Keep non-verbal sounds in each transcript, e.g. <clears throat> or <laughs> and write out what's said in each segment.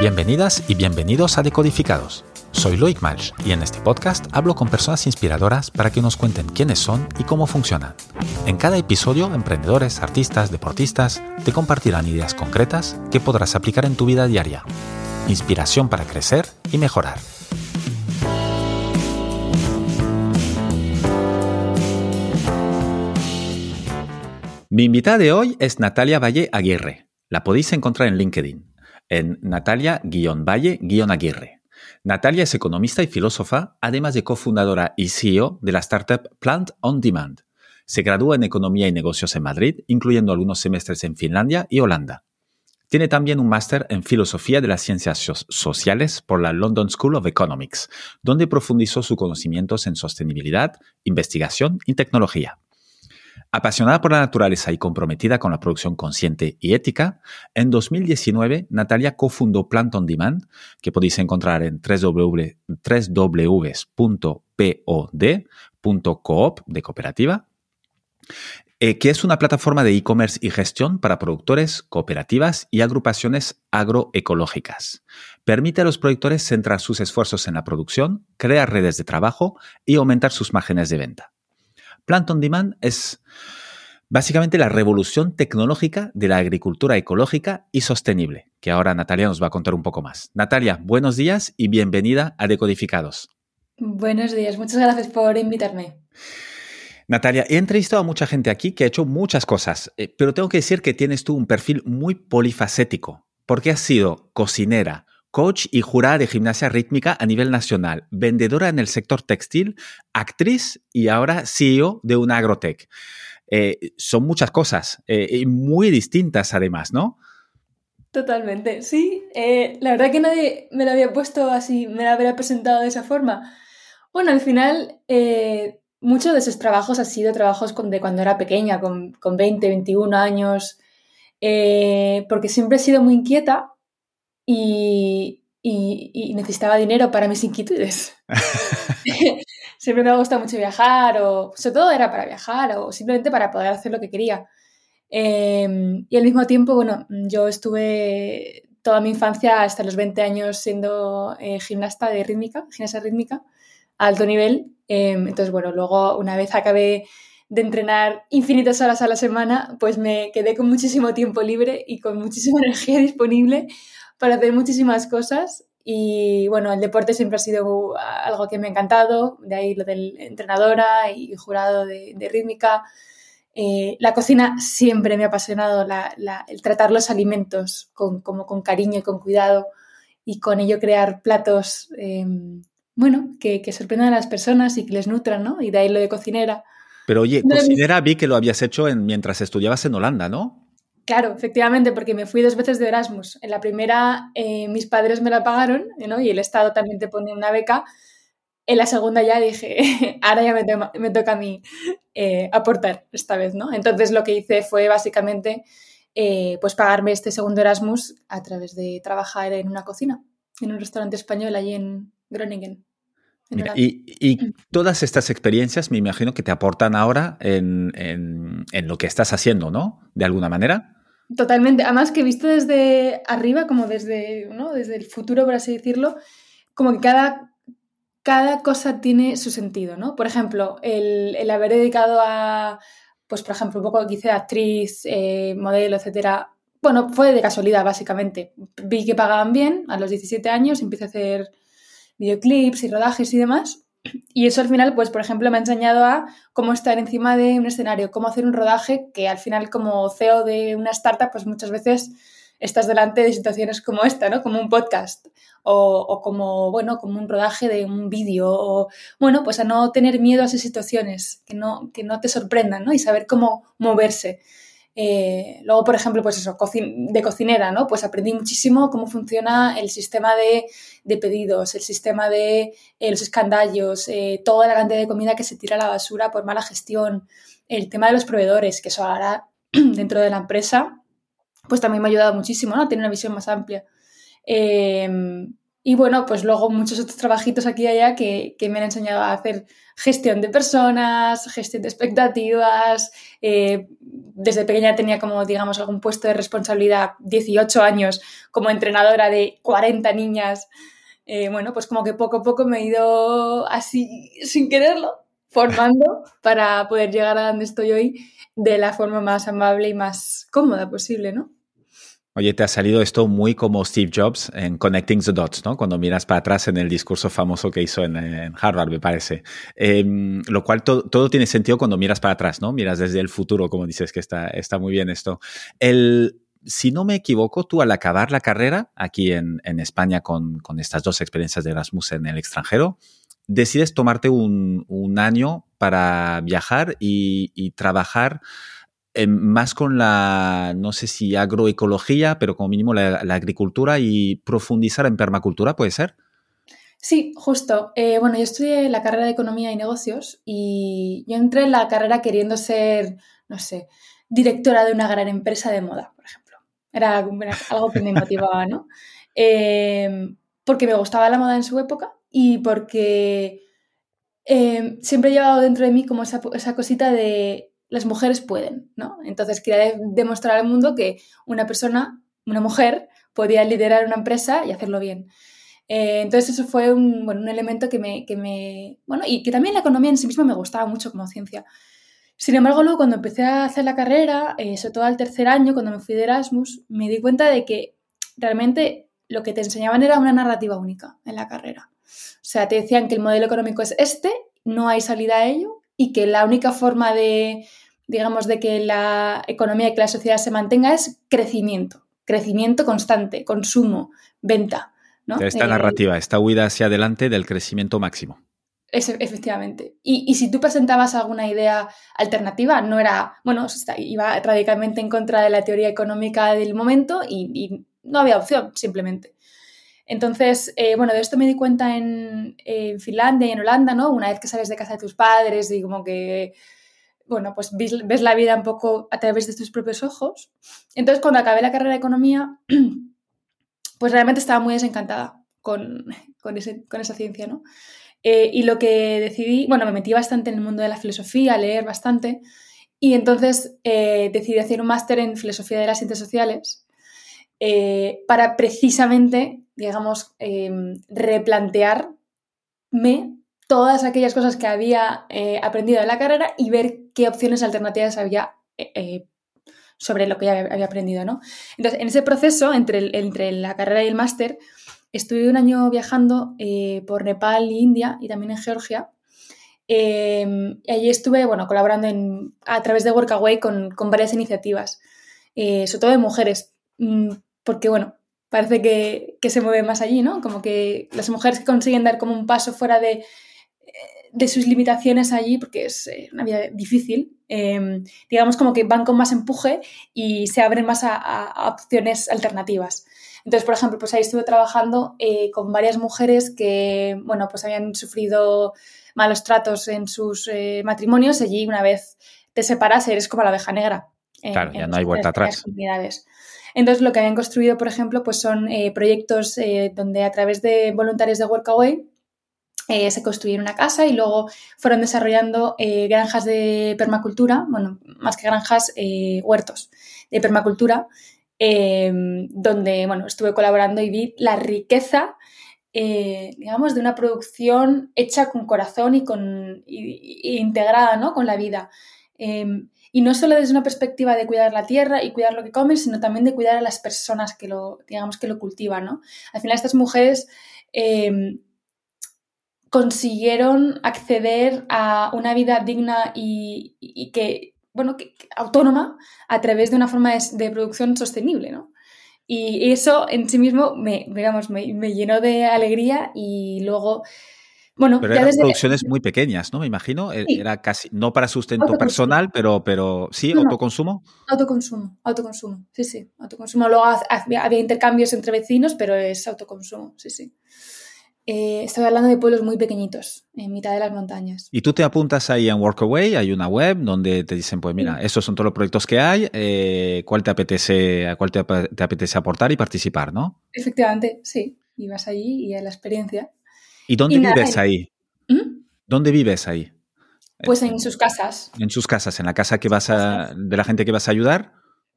Bienvenidas y bienvenidos a Decodificados. Soy Loic Malch y en este podcast hablo con personas inspiradoras para que nos cuenten quiénes son y cómo funcionan. En cada episodio, emprendedores, artistas, deportistas te compartirán ideas concretas que podrás aplicar en tu vida diaria. Inspiración para crecer y mejorar. Mi invitada de hoy es Natalia Valle Aguirre. La podéis encontrar en LinkedIn en Natalia-Valle-Aguirre. Natalia es economista y filósofa, además de cofundadora y CEO de la startup Plant on Demand. Se gradúa en Economía y Negocios en Madrid, incluyendo algunos semestres en Finlandia y Holanda. Tiene también un máster en Filosofía de las Ciencias Sociales por la London School of Economics, donde profundizó sus conocimientos en sostenibilidad, investigación y tecnología. Apasionada por la naturaleza y comprometida con la producción consciente y ética, en 2019 Natalia cofundó Plant on Demand, que podéis encontrar en www.pod.coop de cooperativa, eh, que es una plataforma de e-commerce y gestión para productores, cooperativas y agrupaciones agroecológicas. Permite a los productores centrar sus esfuerzos en la producción, crear redes de trabajo y aumentar sus márgenes de venta. Plant on Demand es básicamente la revolución tecnológica de la agricultura ecológica y sostenible, que ahora Natalia nos va a contar un poco más. Natalia, buenos días y bienvenida a Decodificados. Buenos días, muchas gracias por invitarme. Natalia, he entrevistado a mucha gente aquí que ha hecho muchas cosas, eh, pero tengo que decir que tienes tú un perfil muy polifacético, porque has sido cocinera, coach y jurada de gimnasia rítmica a nivel nacional, vendedora en el sector textil, actriz y ahora CEO de una agrotech. Eh, son muchas cosas, eh, y muy distintas además, ¿no? Totalmente, sí. Eh, la verdad que nadie me lo había puesto así, me lo habría presentado de esa forma. Bueno, al final, muchos de esos trabajos han sido trabajos de cuando era pequeña, con, con 20, 21 años, porque siempre he sido muy inquieta y, necesitaba dinero para mis inquietudes. <laughs> <laughs> Siempre me ha gustado mucho viajar, o sobre todo era para viajar, o simplemente para poder hacer lo que quería. Em, y al mismo tiempo, bueno, yo estuve toda mi infancia hasta los 20 años siendo eh, gimnasta de rítmica, gimnasia rítmica, a alto nivel. Em, entonces, bueno, luego una vez acabé de entrenar infinitas horas a la semana, pues me quedé con muchísimo tiempo libre y con muchísima <laughs> energía disponible para hacer muchísimas cosas. Y bueno, el deporte siempre ha sido algo que me ha encantado, de ahí lo del entrenadora y jurado de, rítmica. Eh, la cocina siempre me ha apasionado, el tratar los alimentos con, como con cariño y con cuidado y con ello crear platos, em, bueno, que, que, sorprendan a las personas y que les nutran, ¿no? Y de ahí lo de cocinera. Pero oye, cocinera vi que lo habías hecho en, mientras estudiabas en Holanda, ¿no? Claro, efectivamente, porque me fui dos veces de Erasmus. En la primera eh, mis padres me la pagaron ¿no? y el Estado también te pone una beca. En la segunda ya dije, <laughs> ahora ya me, toca a mí eh, aportar esta vez, ¿no? Entonces lo que hice fue básicamente eh, pues pagarme este segundo Erasmus a través de trabajar en una cocina, en un restaurante español allí en Groningen. y, mm. todas estas experiencias me imagino que te aportan ahora en, en, lo que estás haciendo, ¿no? De alguna manera. Totalmente. Además que visto desde arriba, como desde, ¿no? desde el futuro, por así decirlo, como que cada, cada cosa tiene su sentido, ¿no? Por ejemplo, el, el haber dedicado a, pues por ejemplo, un poco que hice actriz, eh, modelo, etcétera. Bueno, fue de casualidad, básicamente. Vi que pagaban bien a los 17 años, empecé a hacer videoclips y rodajes y demás. Y eso al final, pues, por ejemplo, me ha enseñado a cómo estar encima de un escenario, cómo hacer un rodaje, que al final, como CEO de una startup, pues muchas veces estás delante de situaciones como esta, ¿no? Como un podcast o, como, bueno, como un rodaje de un vídeo o, bueno, pues a no tener miedo a esas situaciones, que no, que no te sorprendan, ¿no? Y saber cómo moverse. Eh, luego, por ejemplo, pues eso, de cocinera, ¿no? Pues aprendí muchísimo cómo funciona el sistema de, pedidos, el sistema de eh, los escandallos, eh, toda la cantidad de comida que se tira a la basura por mala gestión, el tema de los proveedores, que eso ahora <clears throat> dentro de la empresa, pues también me ha ayudado muchísimo, ¿no? A tener una visión más amplia. Y bueno, pues luego muchos otros trabajitos aquí y allá que, me han enseñado a hacer gestión de personas, gestión de expectativas. Eh, desde pequeña tenía como, digamos, algún puesto de responsabilidad, 18 años, como entrenadora de 40 niñas. Eh, bueno, pues como que poco a poco me he ido así, sin quererlo, formando <laughs> para poder llegar a donde estoy hoy de la forma más amable y más cómoda posible, ¿no? Oye, te ha salido esto muy como Steve Jobs en Connecting the Dots, ¿no? Cuando miras para atrás en el discurso famoso que hizo en, Harvard, me parece. Em, lo cual todo tiene sentido cuando miras para atrás, ¿no? Miras desde el futuro, como dices, que está, está muy bien esto. El, si no me equivoco, tú al acabar la carrera aquí en, España con, estas dos experiencias de Erasmus en el extranjero, decides tomarte un, año para viajar y trabajar más con la, no sé si agroecología, pero como mínimo la, agricultura y profundizar en permacultura, ¿puede ser? Sí, justo. Eh, bueno, yo estudié la carrera de Economía y Negocios y yo entré en la carrera queriendo ser, no sé, directora de una gran empresa de moda, por ejemplo. Era, algo que me motivaba, ¿no? Em, porque me gustaba la moda en su época y porque em, siempre he llevado dentro de mí como esa, esa cosita de las mujeres pueden, ¿no? Entonces quería demostrar al mundo que una persona, una mujer, podía liderar una empresa y hacerlo bien. Eh, entonces eso fue un, bueno, un elemento que me, que me, bueno, y que también la economía en sí misma me gustaba mucho como ciencia. Sin embargo, luego cuando empecé a hacer la carrera, eh, sobre todo al tercer año, cuando me fui de Erasmus, me di cuenta de que realmente lo que te enseñaban era una narrativa única en la carrera. O sea, te decían que el modelo económico es este, no hay salida a ello y que la única forma de, digamos, de que la economía y que la sociedad se mantenga es crecimiento, crecimiento constante, consumo, venta. ¿no? Esta eh, narrativa, esta huida hacia adelante del crecimiento máximo. efectivamente. Y, si tú presentabas alguna idea alternativa, no era, bueno, iba radicalmente en contra de la teoría económica del momento y, no había opción, simplemente. Entonces, eh, bueno, de esto me di cuenta en, Finlandia y en Holanda, ¿no? Una vez que sales de casa de tus padres y como que bueno, pues ves, la vida un poco a través de tus propios ojos. Entonces, cuando acabé la carrera de economía, <clears throat> pues realmente estaba muy desencantada con, esa ciencia, ¿no? Eh, y lo que decidí, bueno, me metí bastante en el mundo de la filosofía, leer bastante, y entonces eh, decidí hacer un máster en filosofía de las ciencias sociales eh, para precisamente, digamos, em, replantearme todas aquellas cosas que había eh, aprendido en la carrera y ver qué opciones alternativas había eh, eh, sobre lo que ya había aprendido, ¿no? Entonces, en ese proceso, entre, entre la carrera y el máster, estuve un año viajando por Nepal e India y también en Georgia. Em, y allí estuve, bueno, colaborando a través de Workaway con, con varias iniciativas, sobre todo de mujeres, mm, porque, bueno, parece que, que se mueve más allí, ¿no? Como que las mujeres que consiguen dar como un paso fuera de de sus limitaciones allí, porque es eh, una vida difícil, em, digamos como que van con más empuje y se abren más a, opciones alternativas. Entonces, por ejemplo, pues ahí estuve trabajando eh, con varias mujeres que, bueno, pues habían sufrido malos tratos en sus eh, matrimonios. Allí, una vez te separas, eres como la abeja negra. claro, ya no hay vuelta atrás. Entonces, lo que habían construido, por ejemplo, pues son proyectos donde a través de voluntarios de Workaway eh, se construyeron una casa y luego fueron desarrollando eh, granjas de permacultura, bueno, más que granjas, eh, huertos de permacultura, donde, bueno, estuve colaborando y vi la riqueza, digamos, de una producción hecha con corazón y, con, integrada, ¿no?, con la vida. Y no solo desde una perspectiva de cuidar la tierra y cuidar lo que comen, sino también de cuidar a las personas que lo, digamos, que lo cultivan, ¿no? Al final estas mujeres consiguieron acceder a una vida digna y, que, bueno, autónoma a través de una forma de, producción sostenible, ¿no? Y eso en sí mismo me, digamos, me, llenó de alegría y luego... Bueno, pero eran producciones muy pequeñas, ¿no? Me imagino. E, era casi, no para sustento personal, pero, pero sí, autoconsumo. Autoconsumo, autoconsumo, sí, sí, autoconsumo. Luego había intercambios entre vecinos, pero es autoconsumo, sí, sí. Eh, estoy hablando de pueblos muy pequeñitos, en mitad de las montañas. Y tú te apuntas ahí en Workaway, hay una web donde te dicen, pues mira, estos son todos los proyectos que hay, eh, ¿cuál te apetece, a cuál te, apetece aportar y participar, no? Efectivamente, sí. y vas allí y la experiencia. ¿Y dónde vives ahí? ¿Mm? ¿Dónde vives ahí? Pues en sus casas. En sus casas, en la casa que vas a, de la gente que vas a ayudar.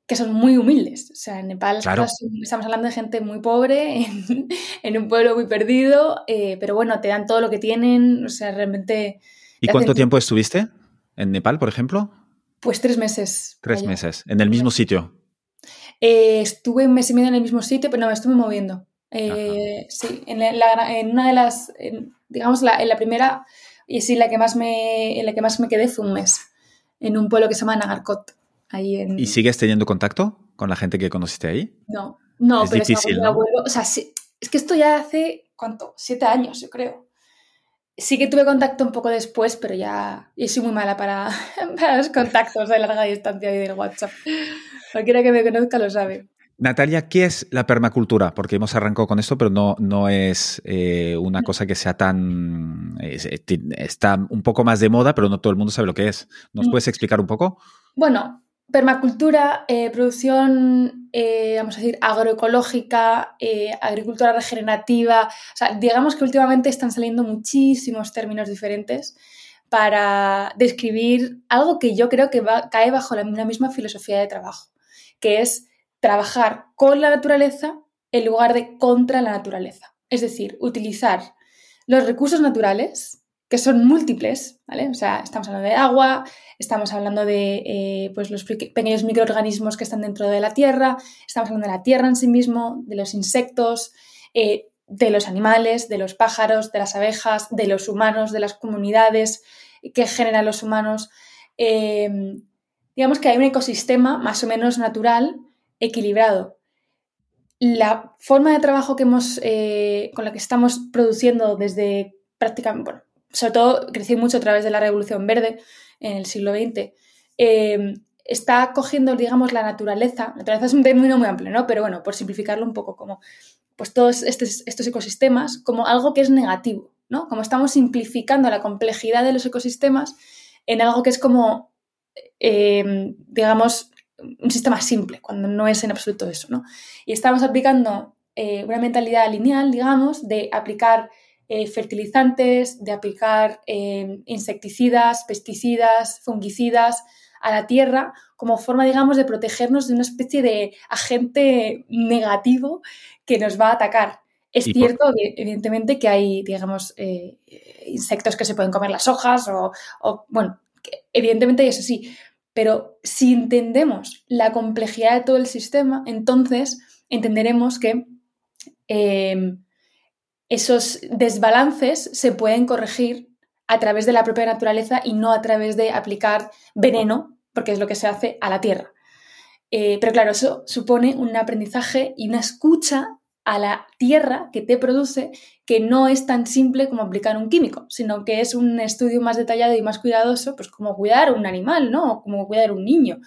Que son muy humildes. O sea, en Nepal estamos hablando de gente muy pobre, <laughs> en, un pueblo muy perdido, eh, pero bueno, te dan todo lo que tienen. O sea, realmente. ¿Y cuánto tiempo estuviste en Nepal, por ejemplo? Pues tres meses. Tres meses. ¿En el mismo sitio? Eh, estuve un mes y medio en el mismo sitio, pero no, me estuve moviendo. Eh, sí, en, en, una de las, digamos, la, en la primera y sí, la que más me, en la que más me quedé fue un mes, en un pueblo que se llama Nagarkot. Ahí en... ¿Y sigues teniendo contacto con la gente que conociste ahí? No, no, es pero difícil, ¿no? o sea, es que esto ya hace, ¿cuánto? Siete años, yo creo. Sí que tuve contacto un poco después, pero ya y soy muy mala para, <laughs> para los contactos de larga distancia y del WhatsApp. Cualquiera que me conozca lo sabe. Natalia, ¿qué es la permacultura? Porque hemos arrancado con esto, pero no, no es eh, una cosa que sea tan... está un poco más de moda, pero no todo el mundo sabe lo que es. ¿Nos mm. puedes explicar un poco? Bueno, permacultura, eh, producción, eh, vamos a decir, agroecológica, agricultura regenerativa. O sea, digamos que últimamente están saliendo muchísimos términos diferentes para describir algo que yo creo que va, cae bajo la misma filosofía de trabajo, que es trabajar con la naturaleza en lugar de contra la naturaleza. Es decir, utilizar los recursos naturales, que son múltiples, ¿vale? O sea, estamos hablando de agua, estamos hablando de eh, pues los pequeños microorganismos que están dentro de la tierra, estamos hablando de la tierra en sí mismo, de los insectos, eh, de los animales, de los pájaros, de las abejas, de los humanos, de las comunidades que generan los humanos. Eh, digamos que hay un ecosistema más o menos natural equilibrado. La forma de trabajo que hemos, eh, con la que estamos produciendo desde prácticamente, bueno, sobre todo creció mucho a través de la Revolución Verde en el siglo XX, eh, está cogiendo, digamos, la naturaleza. Naturaleza es un término muy amplio, ¿no? Pero bueno, por simplificarlo un poco, como pues todos estos, estos ecosistemas como algo que es negativo, ¿no? Como estamos simplificando la complejidad de los ecosistemas en algo que es como, eh, digamos, un sistema simple, cuando no es en absoluto eso, ¿no? Y estamos aplicando eh, una mentalidad lineal, digamos, de aplicar eh, fertilizantes, de aplicar eh, insecticidas, pesticidas, fungicidas a la tierra como forma, digamos, de protegernos de una especie de agente negativo que nos va a atacar. Es cierto, evidentemente, que hay, digamos, insectos que se pueden comer las hojas o, o bueno, evidentemente eso sí, pero si entendemos la complejidad de todo el sistema, entonces entenderemos que em, esos desbalances se pueden corregir a través de la propia naturaleza y no a través de aplicar veneno, porque es lo que se hace a la Tierra. Eh, pero claro, eso supone un aprendizaje y una escucha a la tierra que te produce, que no es tan simple como aplicar un químico, sino que es un estudio más detallado y más cuidadoso, pues como cuidar un animal, ¿no? Como cuidar un niño,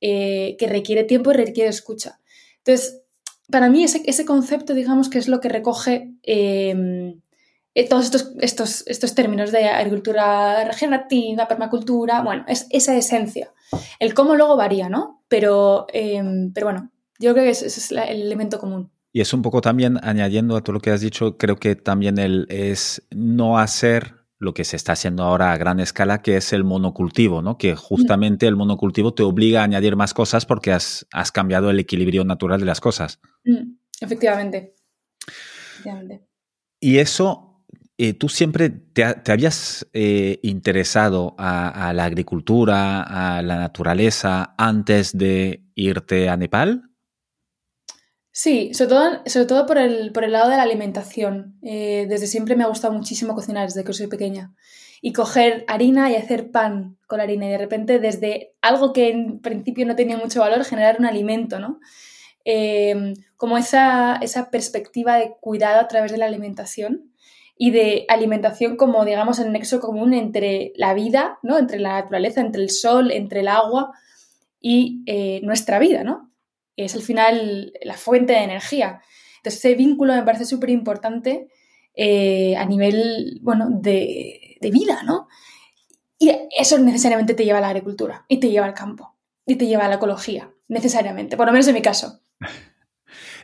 eh, que requiere tiempo y requiere escucha. Entonces, para mí ese, ese concepto, digamos, que es lo que recoge em, eh, todos estos, estos, estos términos de agricultura regenerativa, permacultura, bueno, es esa esencia. El cómo luego varía, ¿no? Pero, em, pero bueno, yo creo que ese es el elemento común. Y es un poco también, añadiendo a todo lo que has dicho, creo que también el, es no hacer lo que se está haciendo ahora a gran escala, que es el monocultivo, ¿no? Que justamente el monocultivo te obliga a añadir más cosas porque has, cambiado el equilibrio natural de las cosas. Mm, efectivamente. Y eso, eh, tú siempre te, habías eh, interesado a, la agricultura, a la naturaleza, antes de irte a Nepal? Sí, sobre todo, sobre todo por, el, por el lado de la alimentación. Eh, desde siempre me ha gustado muchísimo cocinar desde que soy pequeña. Y coger harina y hacer pan con la harina. Y de repente, desde algo que en principio no tenía mucho valor, generar un alimento, ¿no? Em, como esa, esa perspectiva de cuidado a través de la alimentación y de alimentación como, digamos, el nexo común entre la vida, ¿no? Entre la naturaleza, entre el sol, entre el agua y eh, nuestra vida, ¿no? Es al final la fuente de energía. Entonces, ese vínculo me parece súper importante eh, a nivel, bueno, de, vida, ¿no? Y eso necesariamente te lleva a la agricultura, y te lleva al campo, y te lleva a la ecología, necesariamente, por lo menos en mi caso. <laughs>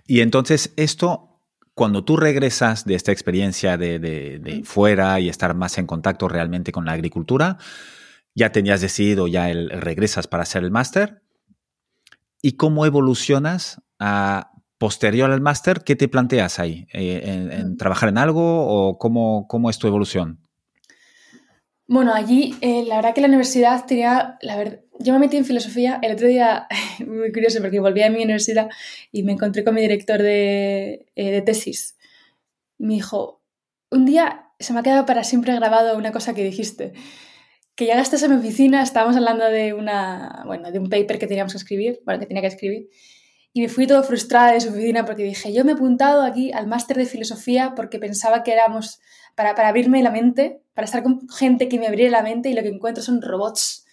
Y entonces, esto, cuando tú regresas de esta experiencia de, fuera y estar más en contacto realmente con la agricultura, ya tenías decidido, ya el, regresas para hacer el máster. ¿Y cómo evolucionas a posterior al máster? ¿Qué te planteas ahí? Eh, en, trabajar en algo o cómo, cómo es tu evolución? Bueno, allí eh, la verdad que la universidad tenía, la verdad, yo me metí en filosofía, el otro día, <laughs> muy curioso porque volví a mi universidad y me encontré con mi director de, eh, de tesis. Me dijo, un día se me ha quedado para siempre grabado una cosa que dijiste, que llegaste a mi oficina, estábamos hablando de, una, bueno, de un paper que teníamos que escribir, bueno, que tenía que escribir, y me fui todo frustrada de su oficina porque dije, yo me he apuntado aquí al máster de filosofía porque pensaba que éramos para, para abrirme la mente, para estar con gente que me abriera la mente y lo que encuentro son robots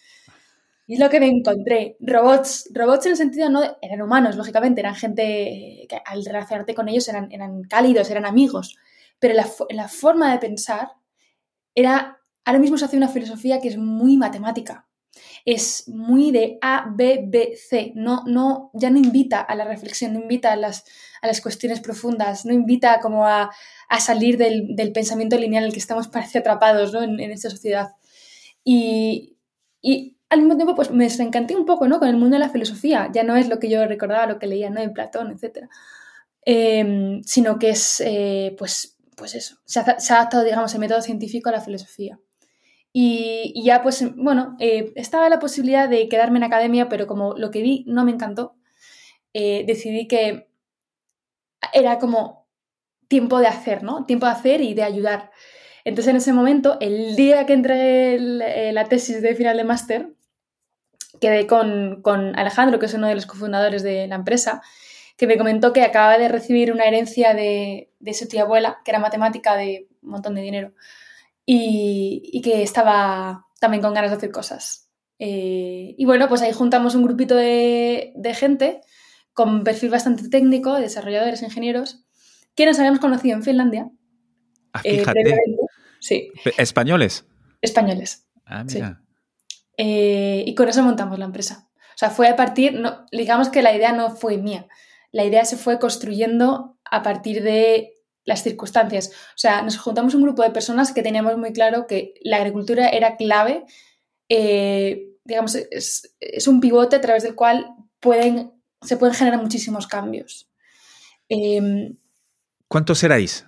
y es lo que me encontré. Robots, robots en el sentido no eran humanos, lógicamente, eran gente que al relacionarte con ellos eran, eran cálidos, eran amigos, pero la, la forma de pensar era, ahora mismo se hace una filosofía que es muy matemática, es muy de A, B, B, C, no, no, ya no invita a la reflexión, no invita a las, a las cuestiones profundas, no invita como a, a salir del, del, pensamiento lineal en el que estamos parece atrapados ¿no? en, esta sociedad. Y, y al mismo tiempo pues me desencanté un poco ¿no? con el mundo de la filosofía. Ya no es lo que yo recordaba, lo que leía ¿no? en Platón, etc. Em, sino que es, eh, pues, pues eso, se ha, adaptado, digamos, el método científico a la filosofía. Y, ya, pues, bueno, eh, estaba la posibilidad de quedarme en academia, pero como lo que vi no me encantó, eh, decidí que era como tiempo de hacer, ¿no? Tiempo de hacer y de ayudar. Entonces, en ese momento, el día que entregué la tesis de final de máster, quedé con, Alejandro, que es uno de los cofundadores de la empresa, que me comentó que acaba de recibir una herencia de, su tía abuela, que era matemática de un montón de dinero, y, que estaba también con ganas de hacer cosas. Eh, y bueno, pues ahí juntamos un grupito de, gente con perfil bastante técnico, desarrolladores, ingenieros, que nos habíamos conocido en Finlandia. Ah, eh, fíjate. sí. ¿Españoles? Españoles. Ah, mira. Eh, y con eso montamos la empresa. O sea, fue a partir, no, digamos que la idea no fue mía, la idea se fue construyendo a partir de las circunstancias. O sea, nos juntamos un grupo de personas que teníamos muy claro que la agricultura era clave, eh, digamos, es, un pivote a través del cual pueden, se pueden generar muchísimos cambios. Em, ¿Cuántos erais?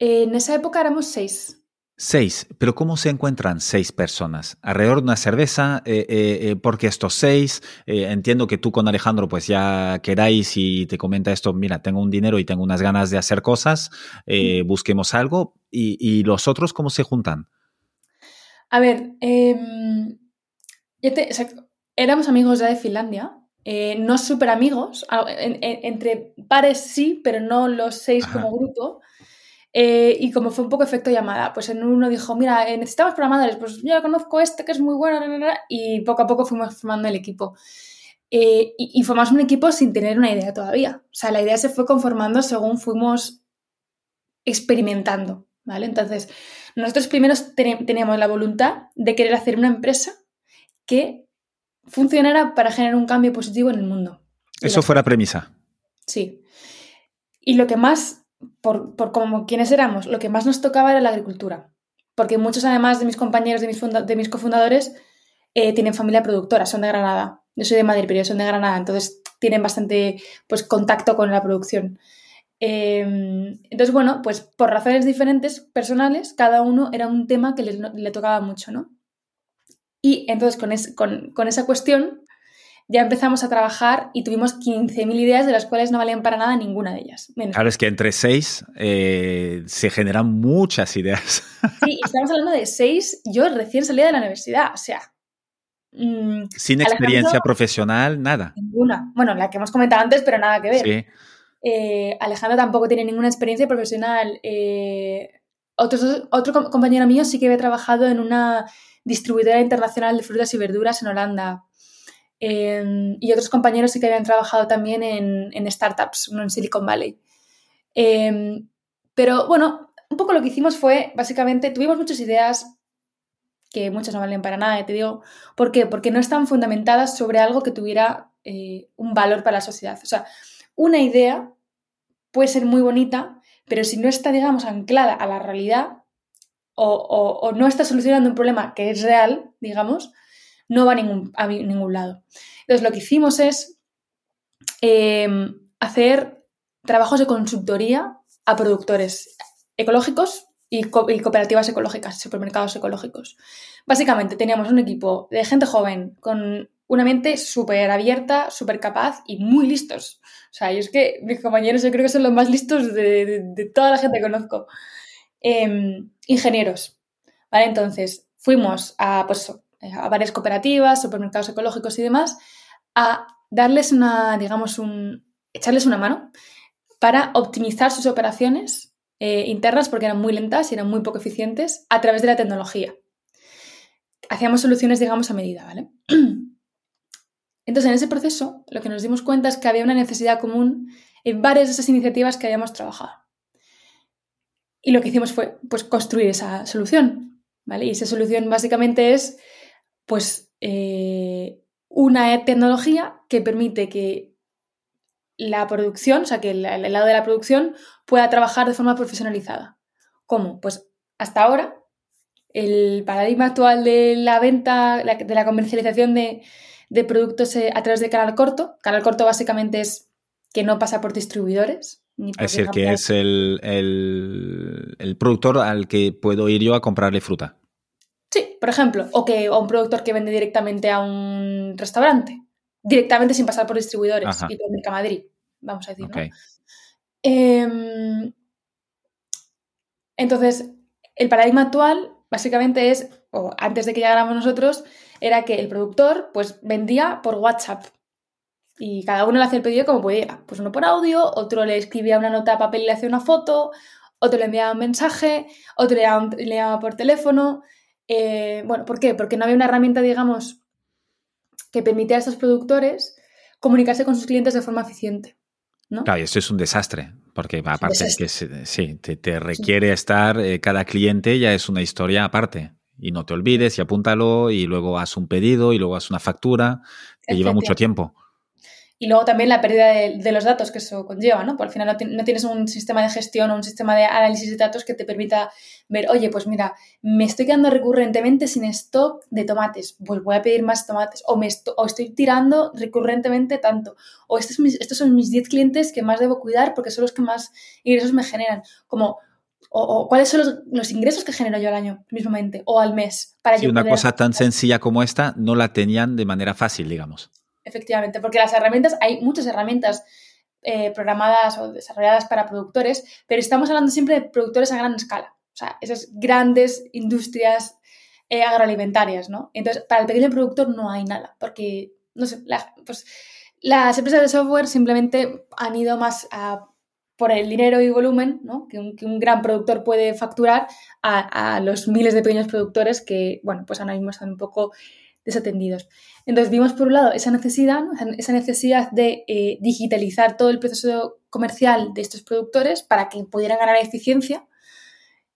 en esa época éramos seis. Seis, pero ¿cómo se encuentran seis personas? ¿Alrededor de una cerveza? Eh, eh, eh porque estos seis, entiendo que tú con Alejandro pues ya queráis y te comenta esto, mira, tengo un dinero y tengo unas ganas de hacer cosas, busquemos algo. ¿Y, los otros cómo se juntan? A ver, em, éramos amigos ya de Finlandia, no súper amigos, entre pares sí, pero no los seis como grupo. Eh, y como fue un poco efecto llamada, pues en uno dijo, mira, eh, necesitamos programadores, pues yo conozco este que es muy bueno, y poco a poco fuimos formando el equipo. Eh, y, formamos un equipo sin tener una idea todavía. O sea, la idea se fue conformando según fuimos experimentando, ¿vale? Entonces, nosotros primero teníamos la voluntad de querer hacer una empresa que funcionara para generar un cambio positivo en el mundo. Eso fue la premisa. Sí. Y lo que más por, por como quienes éramos, lo que más nos tocaba era la agricultura. Porque muchos, además de mis compañeros, de mis, de mis cofundadores, eh, tienen familia productora, son de Granada. Yo soy de Madrid, pero son de Granada, entonces tienen bastante pues, contacto con la producción. Em, entonces, bueno, pues por razones diferentes, personales, cada uno era un tema que le, tocaba mucho, ¿no? Y entonces con, con, con, esa cuestión ya empezamos a trabajar y tuvimos 15.000 ideas de las cuales no valían para nada ninguna de ellas. Claro, es que entre seis eh, se generan muchas ideas. Sí, estamos hablando de seis, yo recién salida de la universidad, o sea... Mm, Sin experiencia profesional, nada. Ninguna. Bueno, la que hemos comentado antes, pero nada que ver. Sí. Eh, Alejandro tampoco tiene ninguna experiencia profesional. Eh, otro compañero mío sí que había trabajado en una distribuidora internacional de frutas y verduras en Holanda. Em, y otros compañeros sí que habían trabajado también en, startups, uno en Silicon Valley. Em, pero bueno, un poco lo que hicimos fue, básicamente, tuvimos muchas ideas que muchas no valen para nada, te digo. ¿Por qué? Porque no están fundamentadas sobre algo que tuviera eh, un valor para la sociedad. O sea, una idea puede ser muy bonita, pero si no está, digamos, anclada a la realidad o, no está solucionando un problema que es real, digamos, no va a ningún, a ningún lado. Entonces, lo que hicimos es em, hacer trabajos de consultoría a productores ecológicos y, cooperativas ecológicas, supermercados ecológicos. Básicamente teníamos un equipo de gente joven con una mente súper abierta, súper capaz y muy listos. O sea, yo es que mis compañeros yo creo que son los más listos de, toda la gente que conozco. Em, ingenieros. ¿Vale? Entonces, fuimos a, pues, a varias cooperativas, supermercados ecológicos y demás, a darles una, digamos, un, echarles una mano para optimizar sus operaciones eh, internas porque eran muy lentas y eran muy poco eficientes a través de la tecnología. Hacíamos soluciones, digamos, a medida, ¿vale? <clears throat> Entonces, en ese proceso, lo que nos dimos cuenta es que había una necesidad común en varias de esas iniciativas que habíamos trabajado. Y lo que hicimos fue, pues, construir esa solución, ¿vale? Y esa solución básicamente es, pues, eh, una tecnología que permite que la producción, o sea, que el, lado de la producción pueda trabajar de forma profesionalizada. ¿Cómo? Pues hasta ahora, el paradigma actual de la venta, de la comercialización de, productos eh, a través de canal corto, canal corto básicamente es que no pasa por distribuidores. es decir, que es el, el, productor al que puedo ir yo a comprarle fruta. Sí, por ejemplo, o que un productor que vende directamente a un restaurante directamente sin pasar por distribuidores y por Mercamadrid, vamos a decir. Em, entonces, el paradigma actual básicamente es, o antes de que llegáramos nosotros, era que el productor pues vendía por WhatsApp y cada uno le hacía el pedido como pudiera. Pues uno por audio, otro le escribía una nota de papel y le hacía una foto, otro le enviaba un mensaje, otro le llamaba, por teléfono. Eh, bueno, ¿por qué? Porque no había una herramienta, digamos, que permite a estos productores comunicarse con sus clientes de forma eficiente. ¿no? Claro, y esto es un desastre, porque aparte que sí, te, requiere estar, eh, cada cliente ya es una historia aparte. Y no te olvides y apúntalo y luego haz un pedido y luego haz una factura, que lleva mucho tiempo. Y luego también la pérdida de, los datos que eso conlleva, ¿no? Porque al final no, tienes un sistema de gestión o un sistema de análisis de datos que te permita ver, oye, pues mira, me estoy quedando recurrentemente sin stock de tomates, pues voy a pedir más tomates. O, me estoy tirando recurrentemente tanto. O estos, estos son mis 10 clientes que más debo cuidar porque son los que más ingresos me generan. Como o, cuáles son los, ingresos que genero yo al año mismamente o al mes. Para una cosa tan sencilla como esta no la tenían de manera fácil, digamos efectivamente, porque las herramientas, hay muchas herramientas eh, programadas o desarrolladas para productores, pero estamos hablando siempre de productores a gran escala, o sea, esas grandes industrias eh, agroalimentarias, ¿no? Entonces, para el pequeño productor no hay nada, porque, no sé, pues, las empresas de software simplemente han ido más por el dinero y volumen ¿no? que, un, gran productor puede facturar a, los miles de pequeños productores que, bueno, pues ahora mismo están un poco desatendidos. Entonces vimos por un lado esa necesidad, esa necesidad de eh, digitalizar todo el proceso comercial de estos productores para que pudieran ganar eficiencia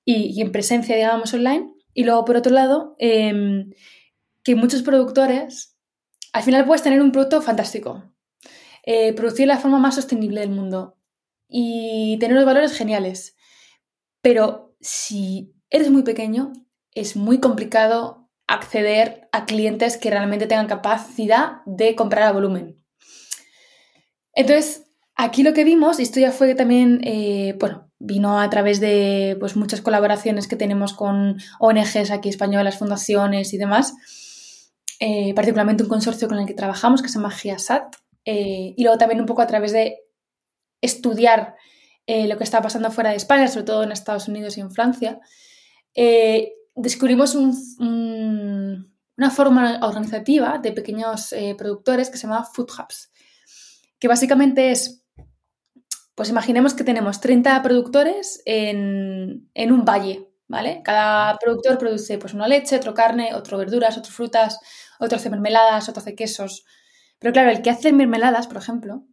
y, en presencia, digamos, online. Y luego, por otro lado, em, que muchos productores, al final puedes tener un producto fantástico, eh, producir la forma más sostenible del mundo y tener unos valores geniales. Pero si eres muy pequeño, es muy complicado acceder a clientes que realmente tengan capacidad de comprar a volumen. Entonces, aquí lo que vimos, y esto ya fue también, eh, bueno, vino a través de pues, muchas colaboraciones que tenemos con ONGs aquí españolas, fundaciones y demás, eh, particularmente un consorcio con el que trabajamos que se llama GIASAT, eh, y luego también un poco a través de estudiar lo que está pasando fuera de España, sobre todo en Estados Unidos y en Francia, descubrimos una forma organizativa de pequeños eh, productores que se llama Food Hubs, que básicamente es, pues imaginemos que tenemos 30 productores en, un valle, ¿vale? Cada productor produce pues una leche, otro carne, otro verduras, otro frutas, otro hace mermeladas, otro hace quesos. Pero claro, el que hace mermeladas, por ejemplo,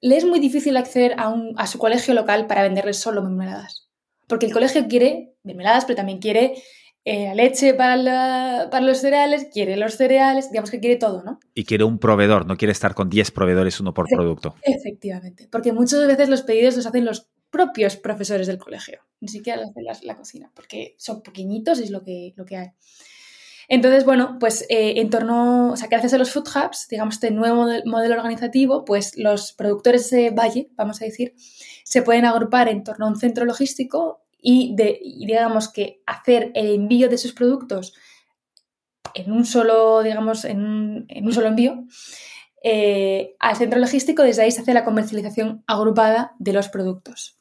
le es muy difícil acceder a, a su colegio local para venderles solo mermeladas. Porque el colegio quiere mermeladas, pero también quiere eh, la leche para, para, los cereales, quiere los cereales, digamos que quiere todo, ¿no? Y quiere un proveedor, no quiere estar con 10 proveedores uno por producto. Efectivamente, porque muchas veces los pedidos los hacen los propios profesores del colegio, ni siquiera los de la, la cocina, porque son pequeñitos y es lo que, lo que hay. Entonces, bueno, pues eh, en torno, o sea, gracias a los food hubs, digamos, este nuevo modelo organizativo, pues los productores de Valle, vamos a decir, se pueden agrupar en torno a un centro logístico y, de, digamos que hacer el envío de sus productos en un solo, digamos, en un, solo envío eh, al centro logístico, desde ahí se hace la comercialización agrupada de los productos.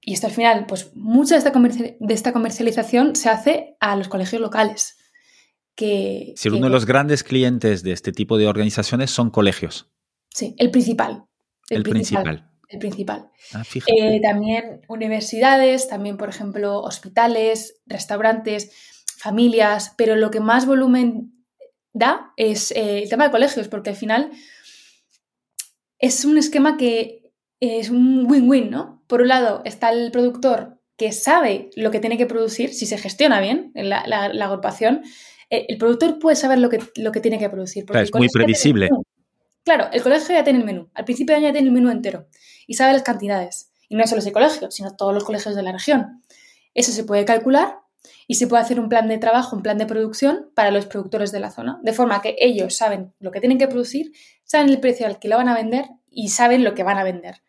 Y esto al final, pues mucha de esta, de esta comercialización se hace a los colegios locales. Que, si uno de los grandes clientes de este tipo de organizaciones son colegios. Sí, el principal. El, principal, El principal. Ah, eh, también universidades, también, por ejemplo, hospitales, restaurantes, familias, pero lo que más volumen da es eh, el tema de colegios, porque al final es un esquema que es un win-win, ¿no? Por un lado está el productor que sabe lo que tiene que producir, si se gestiona bien la, la, agrupación, eh, el productor puede saber lo que, lo que tiene que producir. es muy previsible. Claro, el colegio ya tiene el menú. Al principio de año ya tiene el menú entero y sabe las cantidades. Y no solo ese colegio, sino todos los colegios de la región. Eso se puede calcular y se puede hacer un plan de trabajo, un plan de producción para los productores de la zona, de forma que ellos saben lo que tienen que producir, saben el precio al que lo van a vender y saben lo que van a vender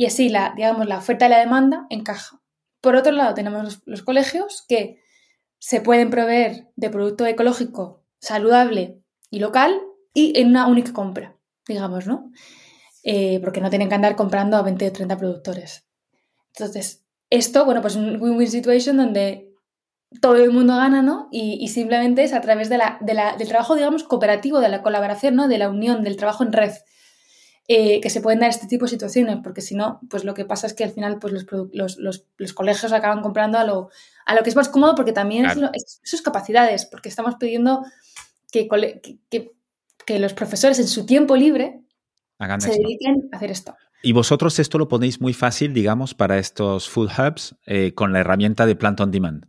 y así la, digamos, la oferta y la demanda encaja. Por otro lado, tenemos los, colegios que se pueden proveer de producto ecológico, saludable y local y en una única compra, digamos, ¿no? Eh, porque no tienen que andar comprando a 20 o 30 productores. Entonces, esto, bueno, pues un win-win situation donde todo el mundo gana, ¿no? Y, simplemente es a través de la, del trabajo, digamos, cooperativo, de la colaboración, ¿no? De la unión, del trabajo en red. Eh, que se pueden dar este tipo de situaciones, porque si no, pues lo que pasa es que al final pues los, los, colegios acaban comprando a lo, a lo que es más cómodo, porque también es, sus capacidades, porque estamos pidiendo que, que, los profesores en su tiempo libre se dediquen a hacer esto. Y vosotros esto lo ponéis muy fácil, digamos, para estos food hubs eh, con la herramienta de Plant on Demand.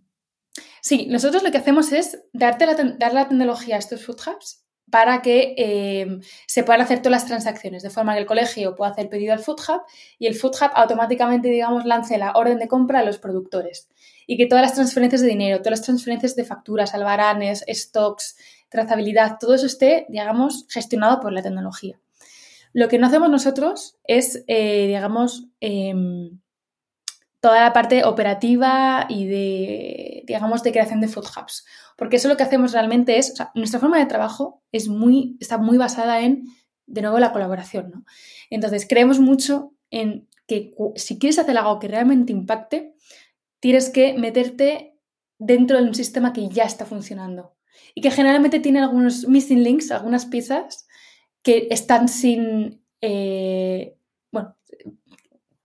Sí, nosotros lo que hacemos es darte la, dar la tecnología a estos food hubs para que eh, se puedan hacer todas las transacciones, de forma que el colegio pueda hacer pedido al Food Hub y el Food Hub automáticamente, digamos, lance la orden de compra a los productores. Y que todas las transferencias de dinero, todas las transferencias de facturas, albaranes, stocks, trazabilidad, todo eso esté, digamos, gestionado por la tecnología. Lo que no hacemos nosotros es, eh, digamos, em, toda la parte operativa y de, digamos, de creación de food hubs. Porque eso lo que hacemos realmente es, o sea, nuestra forma de trabajo está muy basada en, de nuevo, la colaboración, ¿no? Entonces, creemos mucho en que si quieres hacer algo que realmente impacte, tienes que meterte dentro de un sistema que ya está funcionando y que generalmente tiene algunos missing links, algunas piezas que están sin, eh, bueno,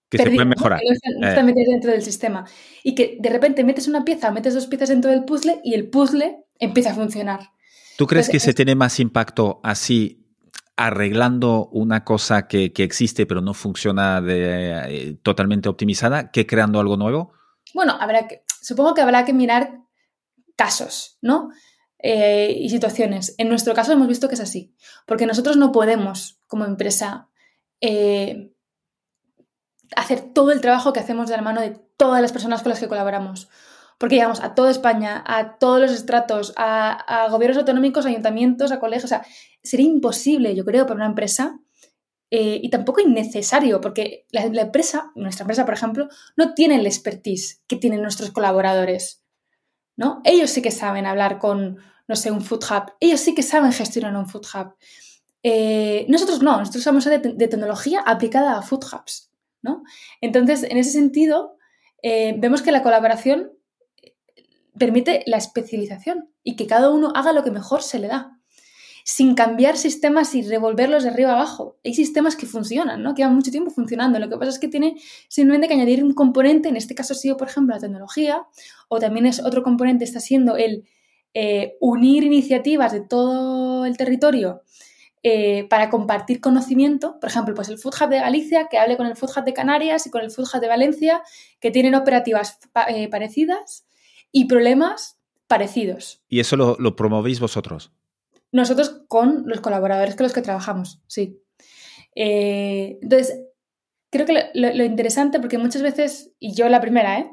que se pueden mejorar. no, están, eh. dentro del sistema. Y que de repente metes una pieza, metes dos piezas dentro del puzzle y el puzzle empieza a funcionar. ¿Tú crees que se tiene más impacto así arreglando una cosa que, existe pero no funciona de, eh, totalmente optimizada que creando algo nuevo? Bueno, habrá que, supongo que habrá que mirar casos, ¿no? Eh, y situaciones. En nuestro caso hemos visto que es así, porque nosotros no podemos, como empresa, hacer todo el trabajo que hacemos de la mano de todas las personas con las que colaboramos. Porque llegamos a toda España, a todos los estratos, a, gobiernos autonómicos, ayuntamientos, a colegios. Sería imposible, yo creo, para una empresa eh, y tampoco innecesario, porque la, empresa, nuestra empresa, por ejemplo, no tiene el expertise que tienen nuestros colaboradores. ¿no? Ellos sí que saben hablar con, no sé, un food hub. Ellos sí que saben gestionar un food hub. Eh, nosotros no, nosotros somos de, de tecnología aplicada a food hubs. Entonces, en ese sentido, eh, vemos que la colaboración permite la especialización y que cada uno haga lo que mejor se le da, sin cambiar sistemas y revolverlos de arriba abajo. Hay sistemas que funcionan, ¿no? que llevan mucho tiempo funcionando. Lo que pasa es que tiene simplemente que añadir un componente, en este caso ha sido, por ejemplo, la tecnología, o también es otro componente, está siendo el eh, unir iniciativas de todo el territorio eh, para compartir conocimiento, por ejemplo, pues el Food Hub de Galicia que hable con el Food Hub de Canarias y con el Food Hub de Valencia, que tienen operativas eh, parecidas y problemas parecidos. ¿Y eso lo, lo promovéis vosotros? Nosotros con los colaboradores con los que trabajamos, sí. Entonces, creo que lo, interesante, porque muchas veces, y yo la primera, ¿eh?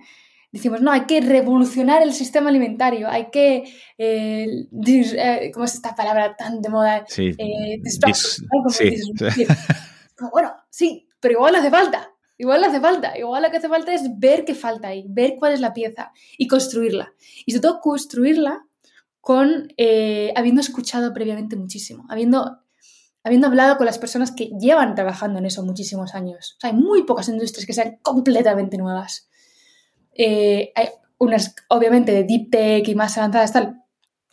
Decimos, no, hay que revolucionar el sistema alimentario, hay que, eh, eh, ¿cómo es esta palabra tan de moda? Sí. bueno, sí, pero igual hace falta, igual hace falta, igual lo que hace falta es ver qué falta ahí, ver cuál es la pieza y construirla. Y sobre todo construirla con, habiendo escuchado previamente muchísimo, habiendo habiendo hablado con las personas que llevan trabajando en eso muchísimos años. hay muy pocas industrias que sean completamente nuevas. Eh, hay unas, obviamente, de deep tech y más avanzadas, tal,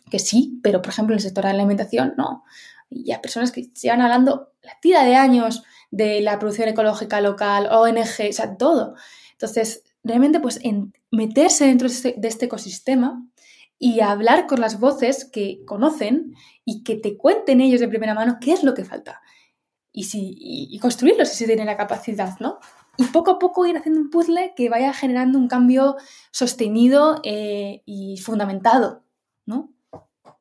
que sí, pero por ejemplo en el sector de la alimentación, no. Y hay personas que llevan hablando la tira de años de la producción ecológica local, ONG, o sea, todo. Entonces, realmente, pues, en meterse dentro de este, de este ecosistema y hablar con las voces que conocen y que te cuenten ellos de primera mano qué es lo que falta. Y, si, y, construirlo si se tiene la capacidad, ¿no? Y poco a poco ir haciendo un puzzle que vaya generando un cambio sostenido eh, y fundamentado, ¿no?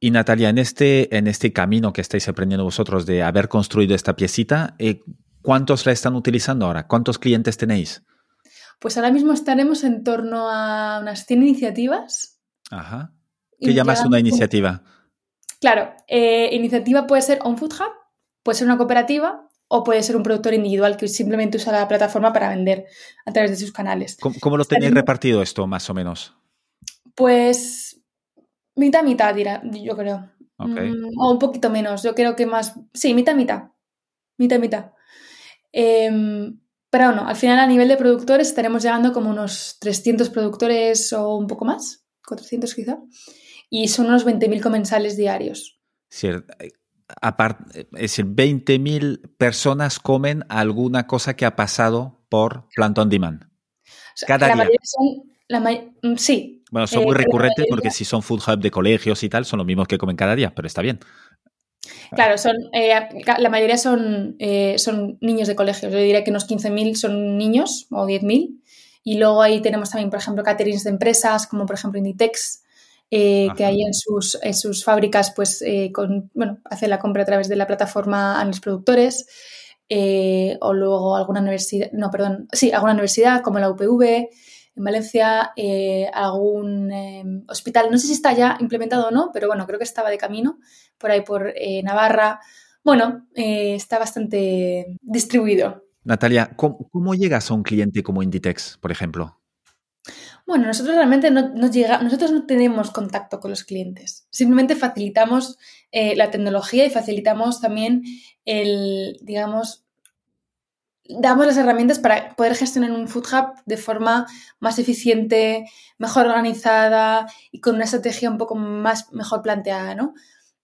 Y Natalia, en este, en este camino que estáis aprendiendo vosotros de haber construido esta piecita, eh, ¿cuántos la están utilizando ahora? ¿Cuántos clientes tenéis? Pues ahora mismo estaremos en torno a unas 100 iniciativas. Ajá. ¿Qué llamas una iniciativa? Claro, eh, iniciativa puede ser un food hub, puede ser una cooperativa o puede ser un productor individual que simplemente usa la plataforma para vender a través de sus canales. ¿Cómo, lo tenéis repartido esto, más o menos? Pues mitad mitad, dirá, yo creo. Mm, o un poquito menos, yo creo que más... Sí, mitad mitad. Mitad mitad. Em, pero no, al final a nivel de productores estaremos llegando como unos 300 productores o un poco más, 400 quizá y son unos 20.000 comensales diarios. Cierto. Es decir, 20.000 personas comen alguna cosa que ha pasado por Plant on Demand. Cada la día. Son, mm, sí. Bueno, son muy eh, recurrentes porque si son food hub de colegios y tal, son los mismos que comen cada día, pero está bien. Claro, son, eh, la mayoría son, eh, son niños de colegios. Yo diría que unos 15.000 son niños o 10.000. Y luego ahí tenemos también, por ejemplo, caterings de empresas, como por ejemplo Inditex, eh, que hay en sus, en sus fábricas, pues, eh, con, bueno, hace la compra a través de la plataforma a los productores, eh, o luego alguna universidad, no, perdón, sí, alguna universidad como la UPV, en Valencia, algún hospital, no sé si está ya implementado o no, pero bueno, creo que estaba de camino, por ahí por Navarra. Bueno, está bastante distribuido. Natalia, ¿cómo llegas a un cliente como Inditex, por ejemplo? Bueno, nosotros realmente no, llega, nosotros no tenemos contacto con los clientes. Simplemente facilitamos eh, la tecnología y facilitamos también el, digamos, damos las herramientas para poder gestionar un food hub de forma más eficiente, mejor organizada y con una estrategia un poco más mejor planteada, ¿no?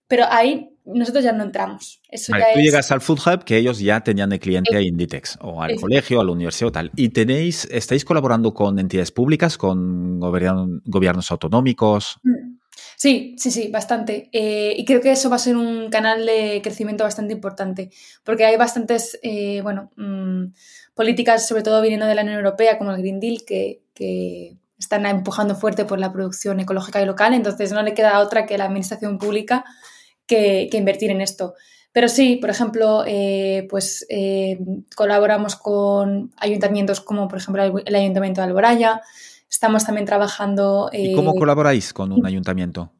Pero ahí nosotros ya no entramos. Eso tú llegas al Food Hub que ellos ya tenían de cliente a Inditex o al colegio, a la universidad o tal. ¿Y tenéis, estáis colaborando con entidades públicas, con gobiernos autonómicos? Mm. Sí, sí, sí, bastante. Eh, y creo que eso va a ser un canal de crecimiento bastante importante, porque hay bastantes, eh, bueno, mm, políticas, sobre todo viniendo de la Unión Europea, como el Green Deal, que, que están empujando fuerte por la producción ecológica y local, entonces no le queda otra que la administración pública que, invertir en esto. Pero sí, por ejemplo, eh, pues eh, colaboramos con ayuntamientos como, por ejemplo, el, Ayuntamiento de Alboraya. Estamos también trabajando. ¿Y cómo eh, colaboráis con un ayuntamiento?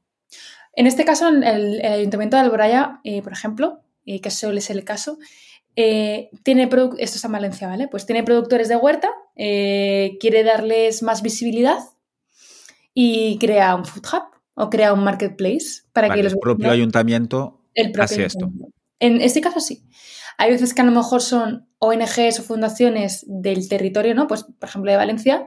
En este caso, el, Ayuntamiento de Alboraya, por ejemplo, que suele ser el caso, tiene esto es en Valencia, ¿vale? Pues tiene productores de huerta, quiere darles más visibilidad y crea un food hub o crea un marketplace para que los el propio ayuntamiento el hace esto. En este caso sí. Hay veces que a lo mejor son ONGs o fundaciones del territorio, ¿no? Pues, por ejemplo, de Valencia,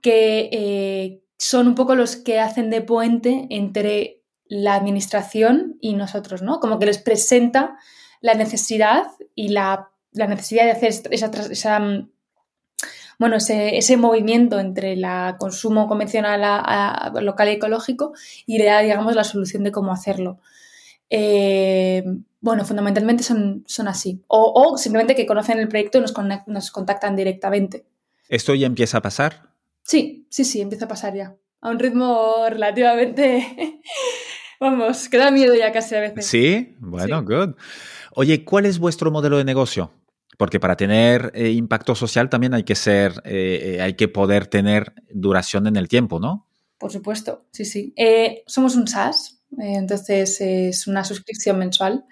que eh, son un poco los que hacen de puente entre la administración y nosotros, ¿no? Como que les presenta la necesidad y la, necesidad de hacer esa, esa bueno, ese, movimiento entre el consumo convencional a, local y ecológico y le digamos, la solución de cómo hacerlo. Eh, bueno, fundamentalmente son, son así. O, simplemente que conocen el proyecto y nos, nos contactan directamente. ¿Esto ya empieza a pasar? Sí, sí, sí, empieza a pasar ya. a un ritmo relativamente, <laughs> vamos, que da miedo ya casi a veces. Sí, bueno, good. Oye, ¿cuál es vuestro modelo de negocio? Porque para tener eh, impacto social también hay que ser, eh, eh, hay que poder tener duración en el tiempo, ¿no? Por supuesto, sí, sí. somos un SaaS, entonces es una suscripción mensual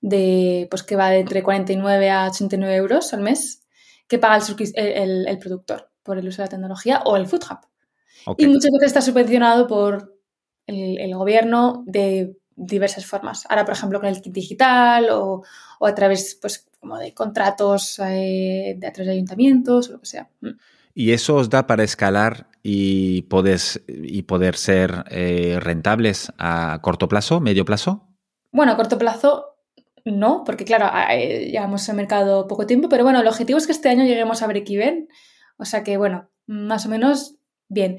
de, pues que va de entre 49 a 89 euros al mes que paga el, el, productor por el uso de la tecnología o el Food Hub. Y muchas veces está subvencionado por el, gobierno de diversas formas. Ahora, por ejemplo, con el kit digital o, o a través pues, como de contratos eh, de ayuntamientos o lo que sea. ¿Y eso os da para escalar y, y poder ser eh, rentables a corto plazo, medio plazo? Bueno, a corto plazo no, porque claro, llevamos al mercado poco tiempo, pero bueno, el objetivo es que este año lleguemos a break-even. O sea que, bueno, más o menos bien.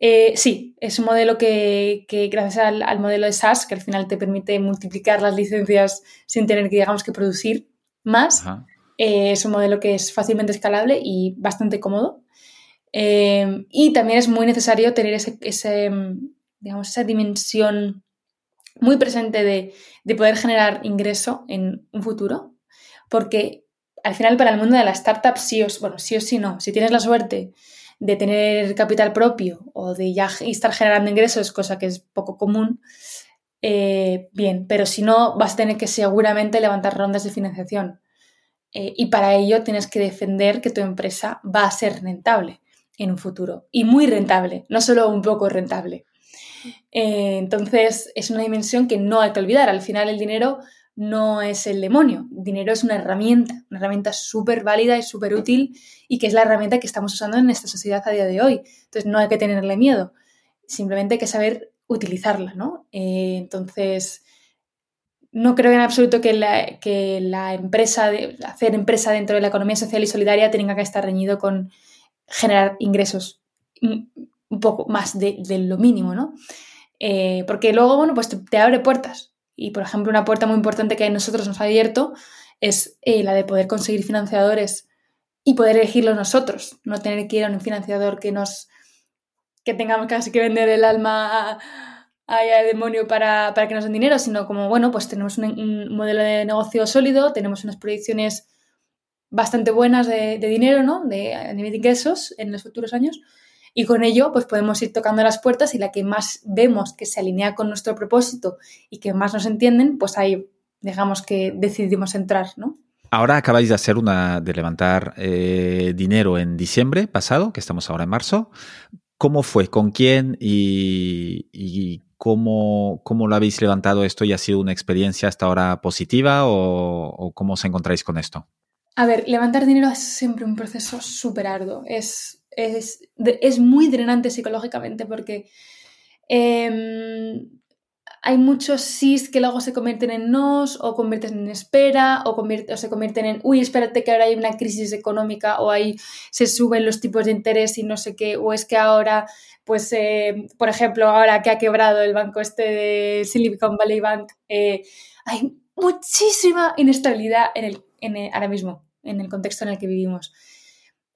Eh, sí, es un modelo que, gracias al, modelo de SaaS, que al final te permite multiplicar las licencias sin tener que, digamos, que producir más, eh, es un modelo que es fácilmente escalable y bastante cómodo. Eh, y también es muy necesario tener ese, digamos, esa dimensión muy presente de, poder generar ingreso en un futuro, porque al final para el mundo de la startup sí o, bueno, sí o sí no. Si tienes la suerte de tener capital propio o de ya estar generando ingresos, cosa que es poco común, eh, bien, pero si no, vas a tener que seguramente levantar rondas de financiación. Eh, y para ello tienes que defender que tu empresa va a ser rentable en un futuro. Y muy rentable, no solo un poco rentable. Eh, entonces, es una dimensión que no hay que olvidar. Al final, el dinero no es el demonio. El dinero es una herramienta, una herramienta súper válida y súper útil y que es la herramienta que estamos usando en esta sociedad a día de hoy. Entonces, no hay que tenerle miedo. Simplemente hay que saber utilizarla, ¿no? Eh, entonces, no creo en absoluto que la, que la empresa, de, hacer empresa dentro de la economía social y solidaria tenga que estar reñido con generar ingresos un poco más de, lo mínimo, ¿no? Eh, porque luego, bueno, pues te, abre puertas. Y, por ejemplo, una puerta muy importante que a nosotros nos ha abierto es eh, la de poder conseguir financiadores y poder elegirlos nosotros, no tener que ir a un financiador que nos que tengamos casi que vender el alma al demonio para, que nos den dinero, sino como, bueno, pues tenemos un, modelo de negocio sólido, tenemos unas proyecciones bastante buenas de, dinero, ¿no? De, a nivel de ingresos en los futuros años. Y con ello, pues podemos ir tocando las puertas y la que más vemos que se alinea con nuestro propósito y que más nos entienden, pues ahí digamos que decidimos entrar, ¿no? Ahora acabáis de hacer una, de levantar eh, dinero en diciembre pasado, que estamos ahora en marzo. ¿Cómo fue? ¿Con quién? ¿Y, cómo, cómo, lo habéis levantado esto? ¿Y ha sido una experiencia hasta ahora positiva o, cómo os encontráis con esto? A ver, levantar dinero es siempre un proceso súper arduo. Es, es, es, muy drenante psicológicamente porque em, hay muchos sís que luego se convierten en nos o convierten en espera o, se convierten en, uy, espérate que ahora hay una crisis económica o ahí se suben los tipos de interés y no sé qué, o es que ahora, pues, eh, por ejemplo, ahora que ha quebrado el banco este de Silicon Valley Bank, eh, hay muchísima inestabilidad en el, en ahora mismo, en el contexto en el que vivimos.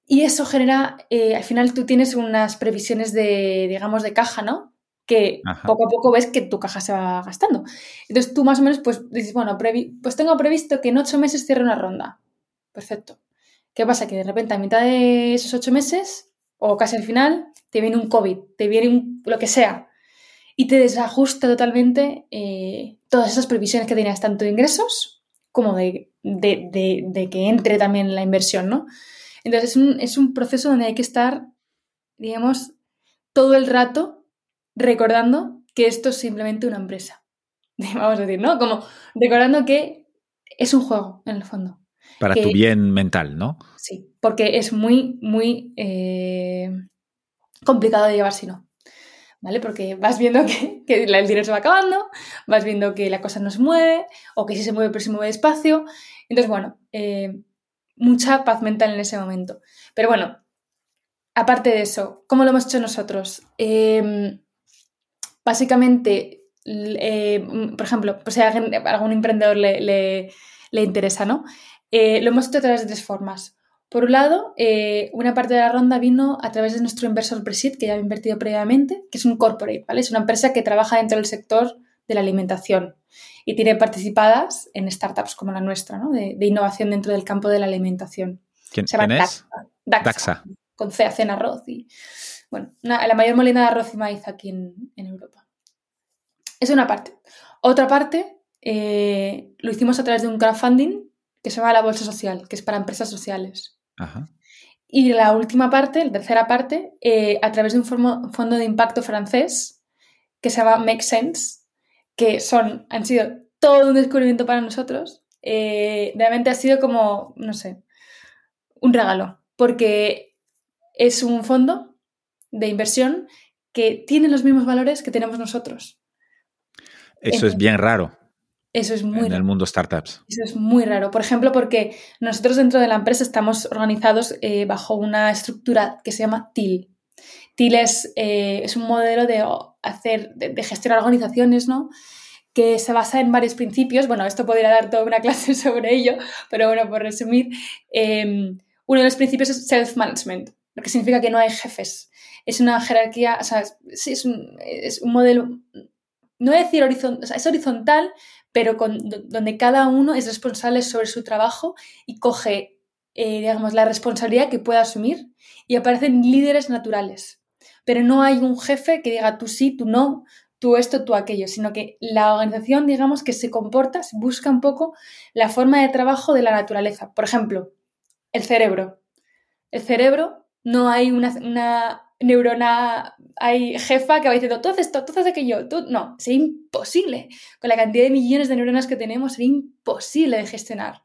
Y eso genera, eh, al final tú tienes unas previsiones de, digamos, de caja, ¿no? Que poco a poco ves que tu caja se va gastando. Entonces tú más o menos pues dices, bueno, pues tengo previsto que en ocho meses cierre una ronda. Perfecto. ¿Qué pasa? Que de repente a mitad de esos ocho meses, o casi al final, te viene un COVID, te viene lo que sea, y te desajusta totalmente eh, todas esas previsiones que tenías, tanto de ingresos como de, de, que entre también la inversión, ¿no? Entonces es un, es un proceso donde hay que estar, digamos, todo el rato recordando que esto es simplemente una empresa. <laughs> Vamos a decir, ¿no? Como recordando que es un juego, en el fondo. Para tu bien mental, ¿no? Sí, porque es muy, muy eh, complicado de llevar si no. ¿Vale? Porque vas viendo <laughs> que, el dinero se va acabando, vas viendo que la cosa no se mueve, o que si se mueve, pero se mueve despacio. Entonces, bueno, eh, mucha paz mental en ese momento. Pero bueno, aparte de eso, ¿cómo lo hemos hecho nosotros? Eh, básicamente, eh, por ejemplo, pues si a algún emprendedor le, interesa, ¿no? Eh, lo hemos hecho a través de tres formas. Por un lado, eh, una parte de la ronda vino a través de nuestro inversor Presid, que ya había invertido previamente, que es un corporate, ¿vale? Es una empresa que trabaja dentro del sector de la alimentación y tiene participadas en startups como la nuestra, ¿no? de, innovación dentro del campo de la alimentación. ¿Quién, Se llama es? Daxa, Con C, en arroz y, bueno, la mayor molina de arroz y maíz aquí en, Europa. Es una parte. Otra parte eh, lo hicimos a través de un crowdfunding que se llama la Bolsa Social, que es para empresas sociales. Y la última parte, la tercera parte, eh, a través de un fondo de impacto francés que se llama Make Sense, que son, han sido todo un descubrimiento para nosotros. Eh, realmente ha sido como, no sé, un regalo, porque es un fondo de inversión que tiene los mismos valores que tenemos nosotros. Eso es bien raro. Eso es muy en el mundo startups. Eso es muy raro. Por ejemplo, porque nosotros dentro de la empresa estamos organizados eh, bajo una estructura que se llama TIL. TIL es, eh, es un modelo de hacer, de, gestionar organizaciones, ¿no? Que se basa en varios principios. Bueno, esto podría dar toda una <laughs> clase sobre ello, pero bueno, por resumir, em, uno de los principios es self-management, lo que significa que no hay jefes. Es una jerarquía, o sea, sí, es un, es un modelo, no voy a decir horizontal, o sea, es horizontal, pero con, donde cada uno es responsable sobre su trabajo y coge, eh, digamos, la responsabilidad que pueda asumir y aparecen líderes naturales. Pero no hay un jefe que diga tú sí, tú no, tú esto, tú aquello, sino que la organización, digamos, que se comporta, busca un poco la forma de trabajo de la naturaleza. Por ejemplo, el cerebro. El cerebro no hay una, una neurona, hay jefa que va diciendo, tú haces esto, tú haces aquello, tú... No, sería imposible. Con la cantidad de millones de neuronas que tenemos, sería imposible de gestionar.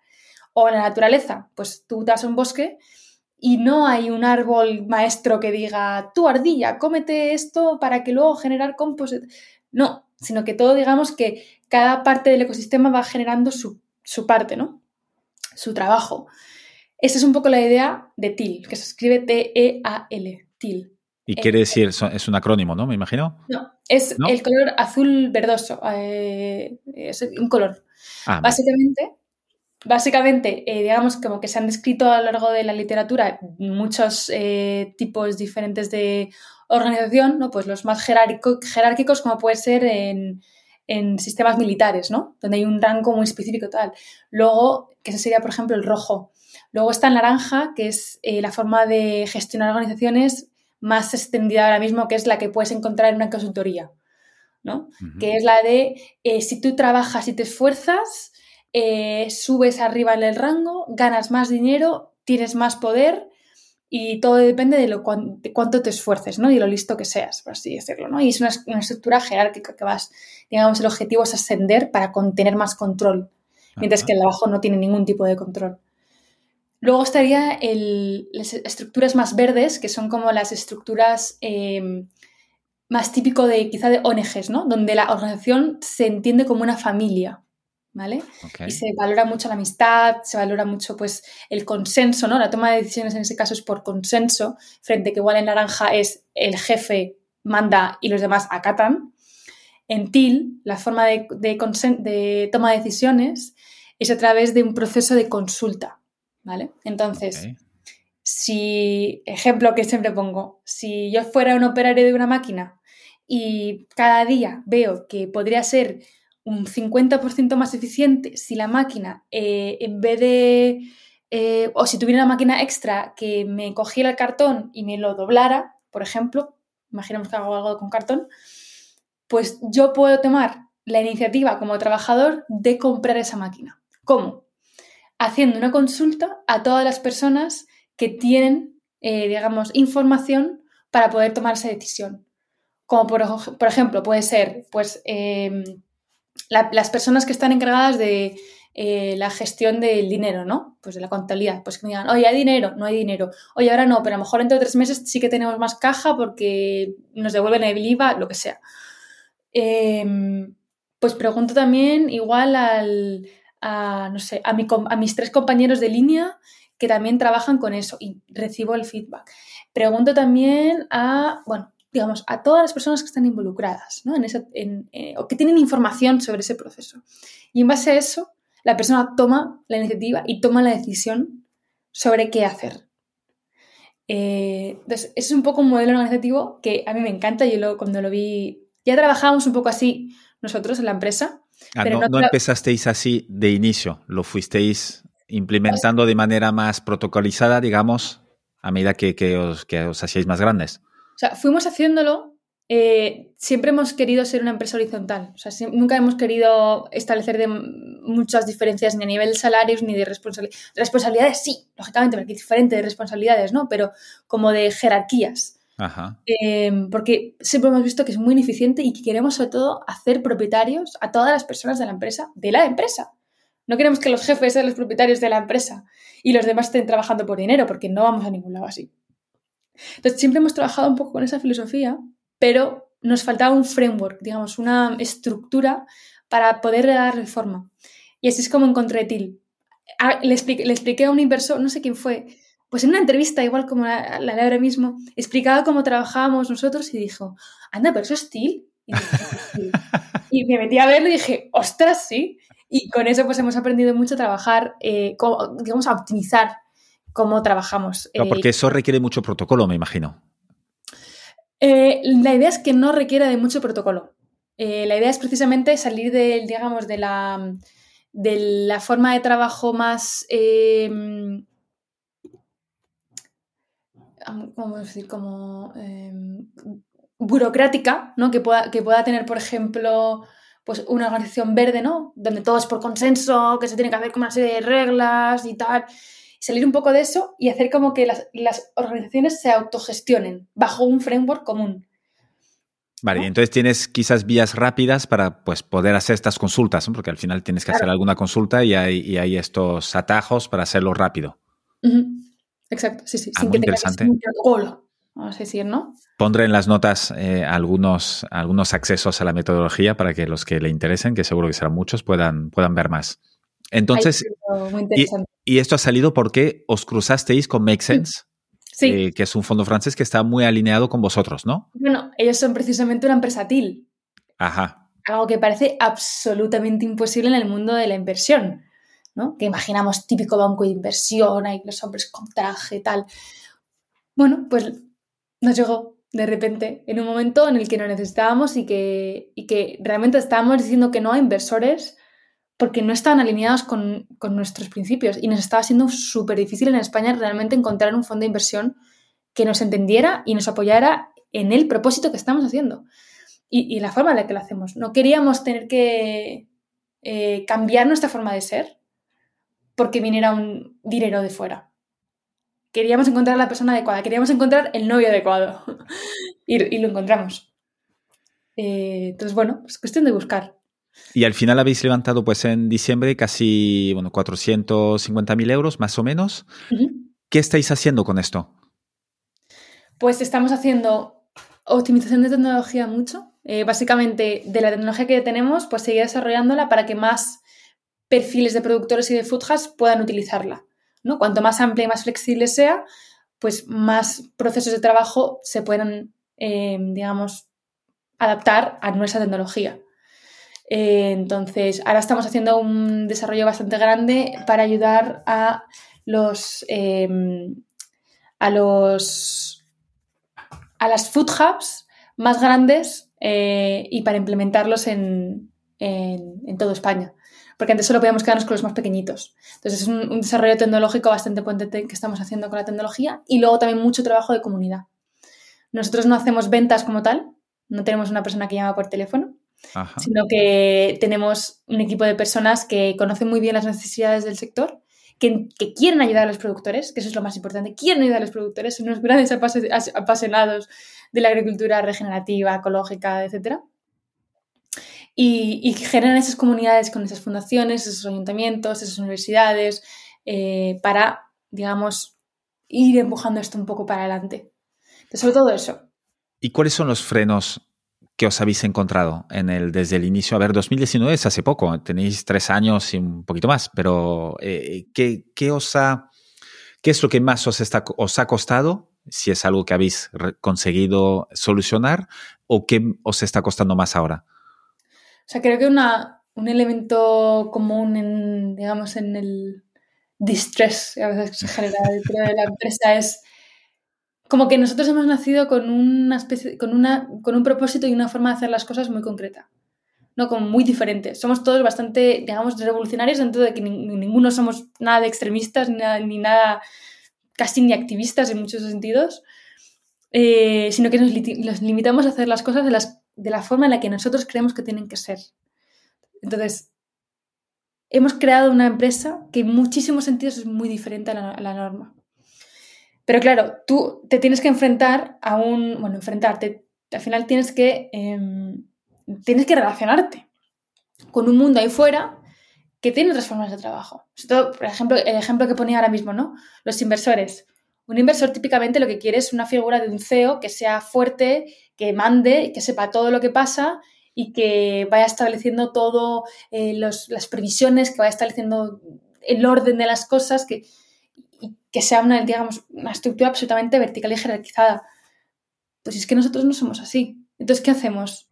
O en la naturaleza, pues tú vas a un bosque y no hay un árbol maestro que diga, tú ardilla, cómete esto para que luego generar compost. No, sino que todo digamos que cada parte del ecosistema va generando su, parte, ¿no? Su trabajo. Esa es un poco la idea de TIL, que se escribe T-E-A-L, TIL. ¿Y quiere decir, es un acrónimo, ¿no? Me imagino. No, es el color azul verdoso, eh, es un color. Ah, Básicamente, básicamente, eh, digamos, como que se han descrito a lo largo de la literatura muchos eh, tipos diferentes de organización, ¿no? Pues los más jerárquicos, como puede ser en, sistemas militares, ¿no? Donde hay un rango muy específico tal. Luego, que ese sería, por ejemplo, el rojo. Luego está el naranja, que es eh, la forma de gestionar organizaciones más extendida ahora mismo, que es la que puedes encontrar en una consultoría, ¿no? Que es la de si tú trabajas y te esfuerzas, eh, subes arriba en el rango, ganas más dinero, tienes más poder y todo depende de, lo cuánto te esfuerces, ¿no? Y lo listo que seas, por así decirlo, ¿no? Y es una, estructura jerárquica que vas, digamos, el objetivo es ascender para tener más control, mientras que el abajo no tiene ningún tipo de control. Luego estaría las estructuras más verdes, que son como las estructuras eh, más típico de quizá de ONGs, ¿no? Donde la organización se entiende como una familia, ¿vale? Y se valora mucho la amistad, se valora mucho pues el consenso, ¿no? La toma de decisiones en ese caso es por consenso, frente que igual en naranja es el jefe manda y los demás acatan. En TIL, la forma de, de, toma de decisiones es a través de un proceso de consulta, ¿vale? Entonces, si, ejemplo que siempre pongo, si yo fuera un operario de una máquina y cada día veo que podría ser un 50% más eficiente si la máquina, eh, en vez de, eh, o si tuviera una máquina extra que me cogiera el cartón y me lo doblara, por ejemplo, imaginemos que hago algo con cartón, pues yo puedo tomar la iniciativa como trabajador de comprar esa máquina. ¿Cómo? Haciendo una consulta a todas las personas que tienen, eh, digamos, información para poder tomar esa decisión. Como por, ejemplo, puede ser, pues, em, las personas que están encargadas de eh, la gestión del dinero, ¿no? Pues de la contabilidad. Pues que me digan, oye, hay dinero, no hay dinero. Oye, ahora no, pero a lo mejor dentro de tres meses sí que tenemos más caja porque nos devuelven el IVA, lo que sea. Em, pues pregunto también igual al, a, no sé, a, mis tres compañeros de línea que también trabajan con eso y recibo el feedback. Pregunto también a, bueno, digamos, a todas las personas que están involucradas, ¿no? En eh, o que tienen información sobre ese proceso. Y en base a eso, la persona toma la iniciativa y toma la decisión sobre qué hacer. Eh, entonces, ese es un poco un modelo organizativo que a mí me encanta. Yo lo, cuando lo vi, ya trabajábamos un poco así nosotros en la empresa. Ah, pero no, empezasteis así de inicio, lo fuisteis implementando de manera más protocolizada, digamos, a medida que, que, os, que os hacíais más grandes. O sea, fuimos haciéndolo eh, siempre hemos querido ser una empresa horizontal. O sea, nunca hemos querido establecer de muchas diferencias ni a nivel de salarios ni de responsabilidades. Responsabilidades sí, lógicamente, porque es diferente de responsabilidades, ¿no? Pero como de jerarquías. Ajá. Em, porque siempre hemos visto que es muy ineficiente y que queremos sobre todo hacer propietarios a todas las personas de la empresa, de la empresa. No queremos que los jefes sean los propietarios de la empresa y los demás estén trabajando por dinero, porque no vamos a ningún lado así. Entonces, siempre hemos trabajado un poco con esa filosofía pero nos faltaba un framework, digamos, una estructura para poder darle forma. Y así es como encontré TIL. Ah, le, expliqué, a un inversor, no sé quién fue, pues en una entrevista, igual como la, de ahora mismo, explicaba cómo trabajábamos nosotros y dijo, anda, pero eso es TIL. <laughs> Y, me metí a verlo y dije, ostras, sí. Y con eso pues hemos aprendido mucho a trabajar, eh, digamos, a optimizar cómo trabajamos. porque eso requiere mucho protocolo, me imagino. Eh, la idea es que no requiera de mucho protocolo. Eh, la idea es precisamente salir de, digamos, de la, de la forma de trabajo más, ¿cómo decir? Como em, burocrática, ¿no? Que pueda, que pueda tener, por ejemplo, pues una organización verde, ¿no? Donde todo es por consenso, que se tiene que hacer como una serie de reglas y tal salir un poco de eso y hacer como que las, organizaciones se autogestionen bajo un framework común. Vale, y entonces tienes quizás vías rápidas para pues, poder hacer estas consultas, porque al final tienes que hacer alguna consulta y hay, estos atajos para hacerlo rápido. Exacto, sí, sí, ah, sin que interesante. un protocolo, vamos a decir, ¿no? Pondré en las notas eh, algunos, algunos accesos a la metodología para que los que le interesen, que seguro que serán muchos, puedan, puedan ver más. Entonces, y, esto ha salido porque os cruzasteis con Make Sense, eh, que es un fondo francés que está muy alineado con vosotros, ¿no? Bueno, ellos son precisamente una empresa TIL. Ajá. Algo que parece absolutamente imposible en el mundo de la inversión, ¿no? Que imaginamos típico banco de inversión, hay los hombres con traje, y tal. Bueno, pues nos llegó de repente en un momento en el que no necesitábamos y que, y que realmente estábamos diciendo que no a inversores porque no estaban alineados con, nuestros principios y nos estaba siendo súper difícil en España realmente encontrar un fondo de inversión que nos entendiera y nos apoyara en el propósito que estamos haciendo y, la forma en la que lo hacemos. No queríamos tener que eh, cambiar nuestra forma de ser porque viniera un dinero de fuera. Queríamos encontrar a la persona adecuada, queríamos encontrar el novio adecuado <laughs> y, lo encontramos. Eh, entonces, bueno, es cuestión de buscar. Y al final habéis levantado pues en diciembre casi bueno, 450 mil euros más o menos. ¿Qué estáis haciendo con esto? Pues estamos haciendo optimización de tecnología mucho. Eh, básicamente, de la tecnología que tenemos, pues seguir desarrollándola para que más perfiles de productores y de food puedan utilizarla. ¿no? Cuanto más amplia y más flexible sea, pues más procesos de trabajo se puedan, eh, digamos, adaptar a nuestra tecnología. Eh, entonces, ahora estamos haciendo un desarrollo bastante grande para ayudar a los, em, a los a las food hubs más grandes eh, y para implementarlos en, todo España. Porque antes solo podíamos quedarnos con los más pequeñitos. Entonces es un, desarrollo tecnológico bastante potente que estamos haciendo con la tecnología y luego también mucho trabajo de comunidad. Nosotros no hacemos ventas como tal, no tenemos una persona que llama por teléfono, sino que tenemos un equipo de personas que conocen muy bien las necesidades del sector, que, quieren ayudar a los productores, que eso es lo más importante, quieren ayudar a los productores, son unos grandes apasionados de la agricultura regenerativa, ecológica, etc. Y, generan esas comunidades con esas fundaciones, esos ayuntamientos, esas universidades, eh, para, digamos, ir empujando esto un poco para adelante. sobre todo eso. ¿Y cuáles son los frenos ¿Qué os habéis encontrado en el, desde el inicio? A ver, 2019 es hace poco, tenéis tres años y un poquito más, pero eh, ¿qué, os ha, ¿qué es lo que más os, está, os ha costado? Si es algo que habéis conseguido solucionar o qué os está costando más ahora? O sea, creo que una, un elemento común en, digamos, en el, distress a veces se genera dentro de la empresa es como que nosotros hemos nacido con una especie, con una, con un propósito y una forma de hacer las cosas muy concreta. ¿no? Como muy diferentes. Somos todos bastante, digamos, revolucionarios dentro de que ninguno somos nada de extremistas ni nada, casi ni activistas en muchos sentidos, eh, sino que nos, limitamos a hacer las cosas de, las, de la forma en la que nosotros creemos que tienen que ser. Entonces, hemos creado una empresa que en muchísimos sentidos es muy diferente a la, norma. Pero claro, tú te tienes que enfrentar a un, bueno, enfrentarte, al final tienes que, em, tienes que relacionarte con un mundo ahí fuera que tiene otras formas de trabajo. por ejemplo, el ejemplo que ponía ahora mismo, ¿no? Los inversores. Un inversor típicamente lo que quiere es una figura de un CEO que sea fuerte, que mande, que sepa todo lo que pasa y que vaya estableciendo todo, eh, las previsiones, que vaya estableciendo el orden de las cosas, que, que sea una, digamos, una estructura absolutamente vertical y jerarquizada. Pues es que nosotros no somos así. Entonces, ¿qué hacemos?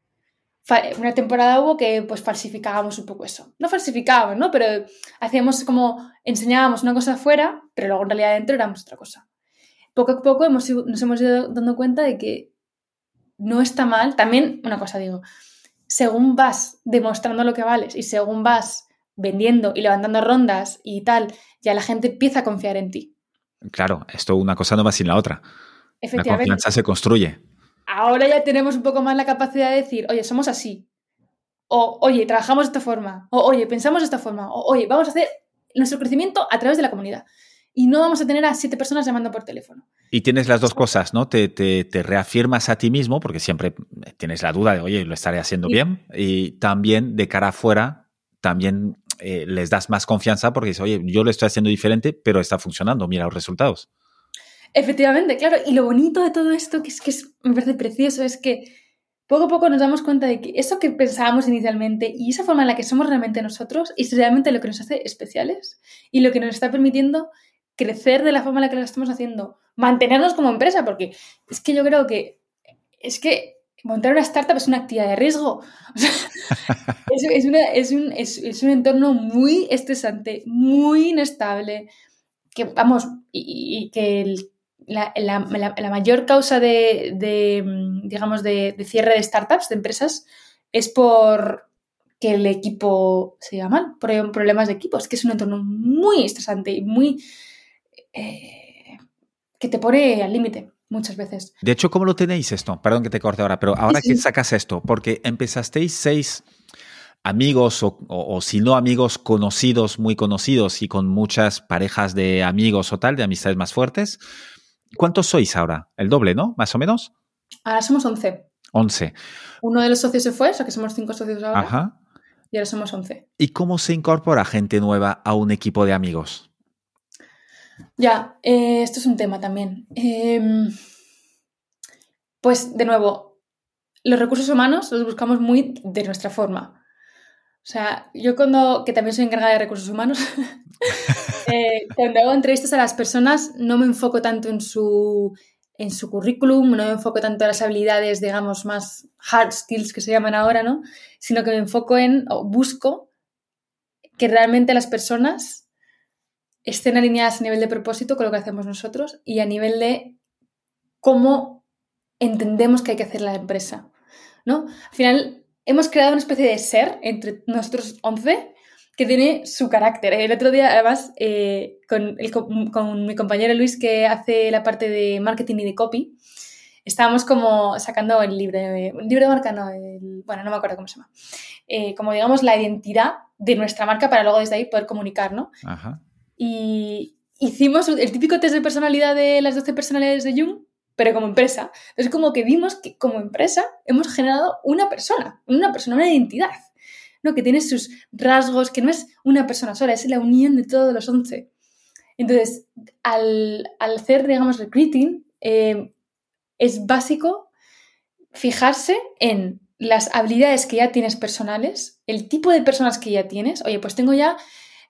Una temporada hubo que pues falsificábamos un poco eso. No falsificábamos, ¿no? Pero hacíamos como, enseñábamos una cosa afuera, pero luego en realidad dentro éramos otra cosa. Poco a poco hemos, nos hemos ido dando cuenta de que no está mal. También, una cosa digo, según vas demostrando lo que vales y según vas vendiendo y levantando rondas y tal, ya la gente empieza a confiar en ti. Claro, esto una cosa no va sin la otra. La confianza se construye. Ahora ya tenemos un poco más la capacidad de decir, oye, somos así. O, oye, trabajamos de esta forma. O, oye, pensamos de esta forma. O, oye, vamos a hacer nuestro crecimiento a través de la comunidad. Y no vamos a tener a siete personas llamando por teléfono. Y tienes las dos cosas, ¿no? Te, reafirmas a ti mismo, porque siempre tienes la duda de, oye, lo estaré haciendo bien. Y también de cara afuera, también eh, les das más confianza porque dices, oye, yo lo estoy haciendo diferente, pero está funcionando, mira los resultados. Efectivamente, claro. Y lo bonito de todo esto, que es que me parece precioso, es que poco a poco nos damos cuenta de que eso que pensábamos inicialmente y esa forma en la que somos realmente nosotros es realmente lo que nos hace especiales y lo que nos está permitiendo crecer de la forma en la que lo estamos haciendo, mantenernos como empresa, porque es que yo creo que es que montar una startup es una actividad de riesgo. <laughs> es, un, entorno muy estresante, muy inestable, que vamos, y, que la, mayor causa de, digamos, de, cierre de startups, de empresas, es por que el equipo se lleva mal, por problemas de equipo. Es que es un entorno muy estresante y muy eh, que te pone al límite muchas veces. De hecho, ¿cómo lo tenéis esto? Perdón que te corte ahora, pero ahora que sacas esto, porque empezasteis seis amigos o, si no amigos conocidos, muy conocidos y con muchas parejas de amigos o tal, de amistades más fuertes. ¿Cuántos sois ahora? El doble, ¿no? Más o menos. Ahora somos 11. 11. Uno de los socios se fue, o sea que somos cinco socios ahora. Ajá. Y ahora somos 11. ¿Y cómo se incorpora gente nueva a un equipo de amigos? Ya, eh, esto es un tema también. Em, pues, de nuevo, los recursos humanos los buscamos muy de nuestra forma. O sea, yo cuando, que también soy encargada de recursos humanos, <laughs> eh, cuando hago entrevistas a las personas no me enfoco tanto en su, en su currículum, no me enfoco tanto en las habilidades, digamos, más hard skills que se llaman ahora, ¿no? Sino que me enfoco en, o busco que realmente las personas estén alineadas a nivel de propósito con lo que hacemos nosotros y a nivel de cómo entendemos que hay que hacer la empresa. ¿no? Al final, hemos creado una especie de ser entre nosotros 11 que tiene su carácter. El otro día, además, eh, con, mi compañero Luis, que hace la parte de marketing y de copy, estábamos como sacando el libro, un libro de marca, no, bueno, no me acuerdo cómo se llama, eh, como digamos la identidad de nuestra marca para luego desde ahí poder comunicar, ¿no? Ajá. Y hicimos el típico test de personalidad de las 12 personalidades de Jung, pero como empresa. Entonces, como que vimos que como empresa hemos generado una persona, una persona, una identidad, ¿no? que tiene sus rasgos, que no es una persona sola, es la unión de todos los 11. Entonces, al, hacer, digamos, recruiting, eh, es básico fijarse en las habilidades que ya tienes personales, el tipo de personas que ya tienes. Oye, pues tengo ya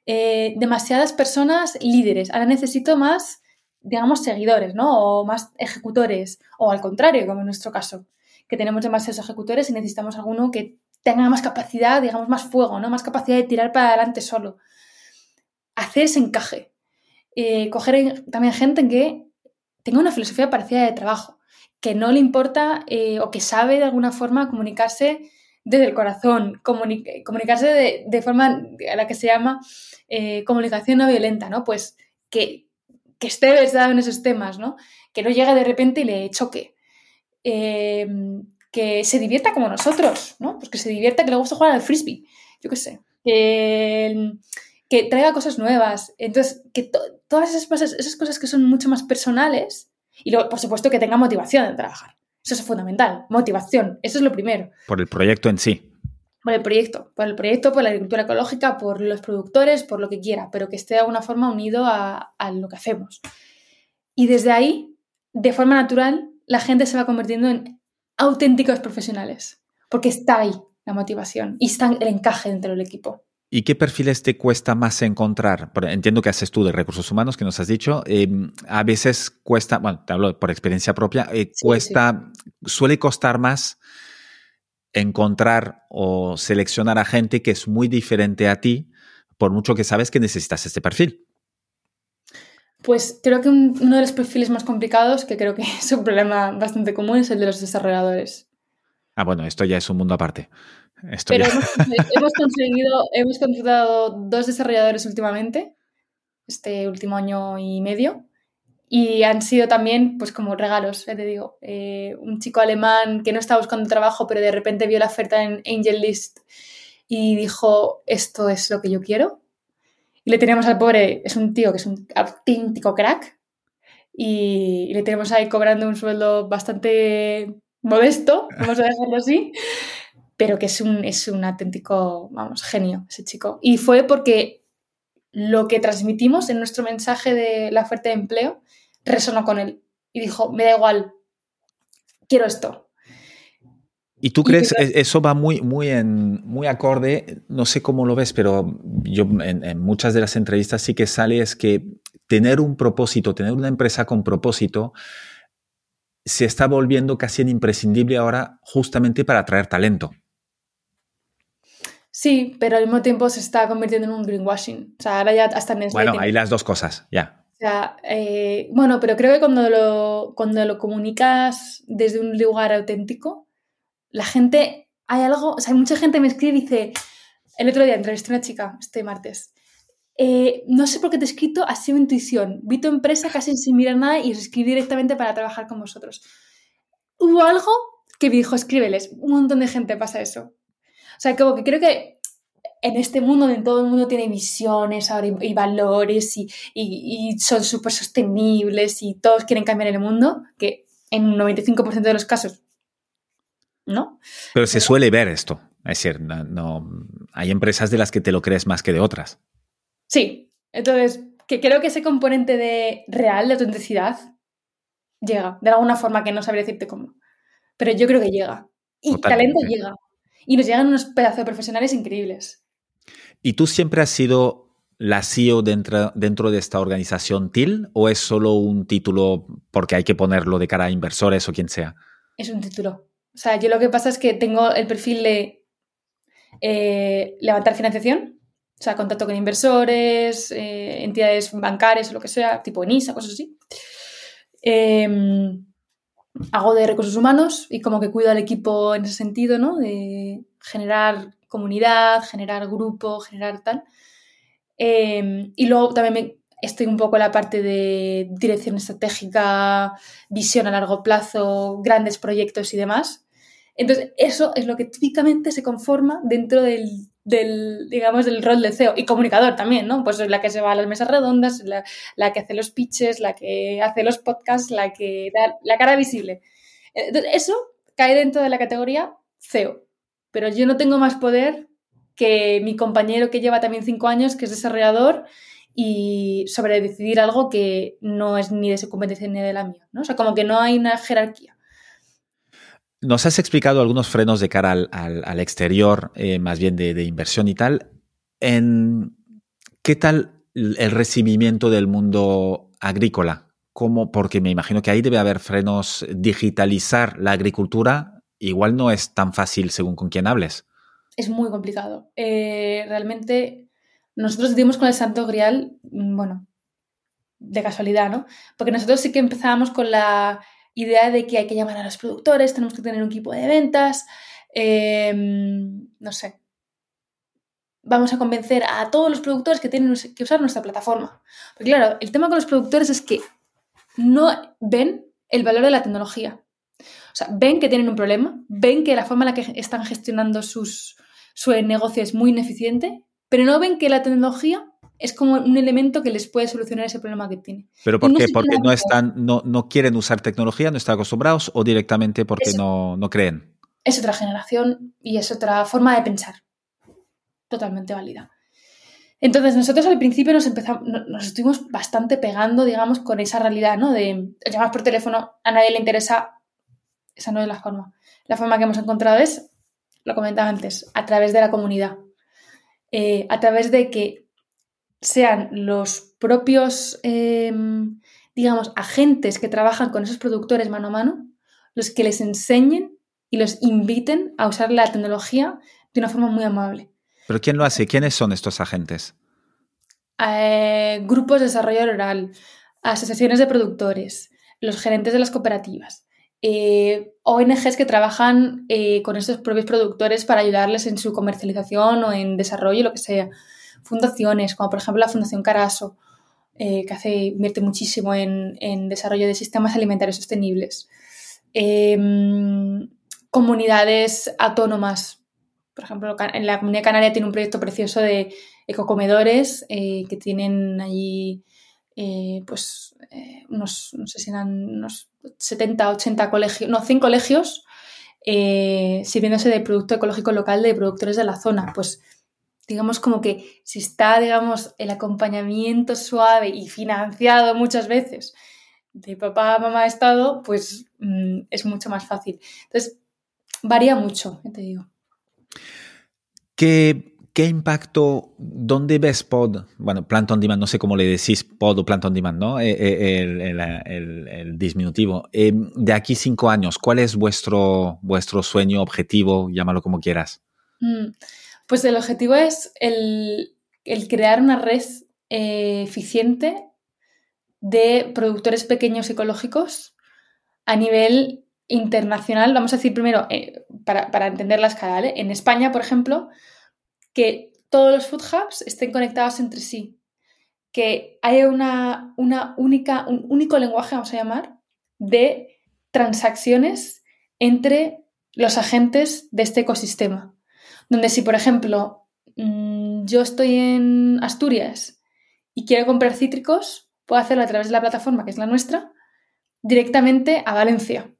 eh, demasiadas personas líderes, ahora necesito más, digamos, seguidores, ¿no? O más ejecutores, o al contrario, como en nuestro caso, que tenemos demasiados ejecutores y necesitamos alguno que tenga más capacidad, digamos, más fuego, ¿no? Más capacidad de tirar para adelante solo. Hacer ese encaje. eh, coger también gente que tenga una filosofía parecida de trabajo, que no le importa eh, o que sabe de alguna forma comunicarse desde el corazón, comunicarse de, forma a la que se llama eh, comunicación no violenta, ¿no? Pues que, esté versado en esos temas, ¿no? Que no llegue de repente y le choque. que se divierta como nosotros, ¿no? Pues que se divierta, que le guste jugar al frisbee, yo qué sé. Que, que traiga cosas nuevas. Entonces, que todas esas cosas, esas cosas que son mucho más personales y luego, por supuesto, que tenga motivación de trabajar. Eso es fundamental, motivación, eso es lo primero. Por el proyecto en sí. Por el proyecto, por el proyecto, por la agricultura ecológica, por los productores, por lo que quiera, pero que esté de alguna forma unido a, a lo que hacemos. Y desde ahí, de forma natural, la gente se va convirtiendo en auténticos profesionales, porque está ahí la motivación y está el encaje dentro del equipo. ¿Y qué perfiles te cuesta más encontrar? Entiendo que haces tú de recursos humanos, que nos has dicho. Em, a veces cuesta, bueno, te hablo por experiencia propia, eh, cuesta, suele costar más encontrar o seleccionar a gente que es muy diferente a ti, por mucho que sabes que necesitas este perfil. Pues creo que uno de los perfiles más complicados, que creo que <laughs> es un problema bastante común, es el de los desarrolladores. Ah, bueno, esto ya es un mundo aparte. Pero <laughs> hemos, conseguido, hemos contratado dos desarrolladores últimamente, este último año y medio, y han sido también, pues como regalos, te digo. Eh, un chico alemán que no estaba buscando trabajo, pero de repente vio la oferta en Angel List y dijo, esto es lo que yo quiero. Y le tenemos al pobre, es un tío que es un auténtico crack, y, y le tenemos ahí cobrando un sueldo bastante modesto, vamos a dejarlo así <laughs> pero que es un, es un auténtico, vamos, genio ese chico. Y fue porque lo que transmitimos en nuestro mensaje de la oferta de empleo resonó con él y dijo, me da igual, quiero esto. ¿Y tú crees, que eso va muy, muy, en, muy acorde, no sé cómo lo ves, pero yo en, en, muchas de las entrevistas sí que sale es que tener un propósito, tener una empresa con propósito, se está volviendo casi imprescindible ahora justamente para atraer talento. Sí, pero al mismo tiempo se está convirtiendo en un greenwashing. O sea, ahora ya hasta en Bueno, hay las dos cosas, ya. O sea, eh, bueno, pero creo que cuando lo, cuando lo comunicas desde un lugar auténtico, la gente, hay algo, o sea, hay mucha gente me escribe y dice, el otro día entrevisté a una chica, este martes, eh, no sé por qué te he escrito, ha sido intuición, vi tu empresa casi sin mirar nada y os escribí directamente para trabajar con vosotros. Hubo algo que me dijo, escríbeles, un montón de gente pasa eso. O sea, como que creo que en este mundo donde todo el mundo tiene visiones y, valores y, son súper sostenibles y todos quieren cambiar el mundo, que en un 95% de los casos, ¿no? Pero se suele ver esto. Es decir, no, hay empresas de las que te lo crees más que de otras. Sí, entonces, que creo que ese componente de real, de autenticidad, llega, de alguna forma que no sabría decirte cómo. Pero yo creo que llega. Y talento llega y nos llegan unos pedazos de profesionales increíbles. ¿Y tú siempre has sido la CEO dentro, dentro de esta organización TIL o es solo un título porque hay que ponerlo de cara a inversores o quien sea? Es un título. O sea, yo lo que pasa es que tengo el perfil de eh, levantar financiación, o sea, contacto con inversores, eh, entidades bancarias o lo que sea, tipo ENISA, cosas así. Eh, hago de recursos humanos y como que cuido al equipo en ese sentido, ¿no? De generar comunidad, generar grupo, generar tal. Em, y luego también estoy un poco en la parte de dirección estratégica, visión a largo plazo, grandes proyectos y demás. Entonces, eso es lo que típicamente se conforma dentro del, digamos, del rol de CEO y comunicador también, ¿no? Pues es la que se va a las mesas redondas, la, la que hace los pitches, la que hace los podcasts, la que da la cara visible. Entonces, eso cae dentro de la categoría CEO, pero yo no tengo más poder que mi compañero que lleva también cinco años, que es desarrollador, y sobre decidir algo que no es ni de su competencia ni de la mía, ¿no? O sea, como que no hay una jerarquía. Nos has explicado algunos frenos de cara al, exterior, eh, más bien de, inversión y tal. En, ¿Qué tal el recibimiento del mundo agrícola? Porque me imagino que ahí debe haber frenos. Digitalizar la agricultura igual no es tan fácil según con quién hables. Es muy complicado. Eh, realmente nosotros dimos con el Santo Grial, mm, bueno, de casualidad, ¿no? Porque nosotros sí que empezábamos con la idea de que hay que llamar a los productores, tenemos que tener un equipo de ventas, em, no sé. Vamos a convencer a todos los productores que tienen que usar nuestra plataforma. Porque claro, el tema con los productores es que no ven el valor de la tecnología. O sea, ven que tienen un problema, ven que la forma en la que están gestionando sus, su negocio es muy ineficiente, pero no ven que la tecnología es como un elemento que les puede solucionar ese problema que tienen. ¿Pero por qué? ¿Porque no, están, no, no, quieren usar tecnología, no están acostumbrados o directamente porque no, no creen? Es otra generación y es otra forma de pensar. Totalmente válida. Entonces, nosotros al principio nos empezamos, nos estuvimos bastante pegando, digamos, con esa realidad, ¿no? De llamar por teléfono, a nadie le interesa. Esa no es la forma. La forma que hemos encontrado es, lo comentaba antes, a través de la comunidad. Eh, a través de que sean los propios, em, digamos, agentes que trabajan con esos productores mano a mano los que les enseñen y los inviten a usar la tecnología de una forma muy amable. ¿Pero quién lo hace? ¿Quiénes son estos agentes? Eh, grupos de desarrollo rural, asociaciones de productores, los gerentes de las cooperativas, eh, ONGs que trabajan eh, con estos propios productores para ayudarles en su comercialización o en desarrollo, lo que sea. Fundaciones, como por ejemplo la Fundación Caraso, que hace, invierte muchísimo en, desarrollo de sistemas alimentarios sostenibles. Em, comunidades autónomas, por ejemplo, en la Comunidad Canaria tiene un proyecto precioso de ecocomedores eh, que tienen allí eh, pues eh, unos, no sé si eran unos 70, 80 colegios, no, 100 colegios sirviéndose de producto ecológico local de productores de la zona. Pues digamos como que si está, digamos, el acompañamiento suave y financiado muchas veces de papá, mamá, estado, pues mm, es mucho más fácil. Entonces, varía mucho, te digo. ¿Qué, impacto, dónde ves Pod? Bueno, Plant on Demand, no sé cómo le decís Pod o Plant on Demand, ¿no? Eh, eh, el, disminutivo. Eh, de aquí cinco años, ¿cuál es vuestro, vuestro sueño, objetivo, llámalo como quieras? Mm, pues el objetivo es el, crear una red eficiente de productores pequeños ecológicos a nivel internacional, vamos a decir primero, eh, para, entender la escala, en España, por ejemplo, que todos los food hubs estén conectados entre sí, que haya una, una única, un único lenguaje, vamos a llamar, de transacciones entre los agentes de este ecosistema. Donde si, por ejemplo, mm, yo estoy en Asturias y quiero comprar cítricos, puedo hacerlo a través de la plataforma, que es la nuestra, directamente a Valencia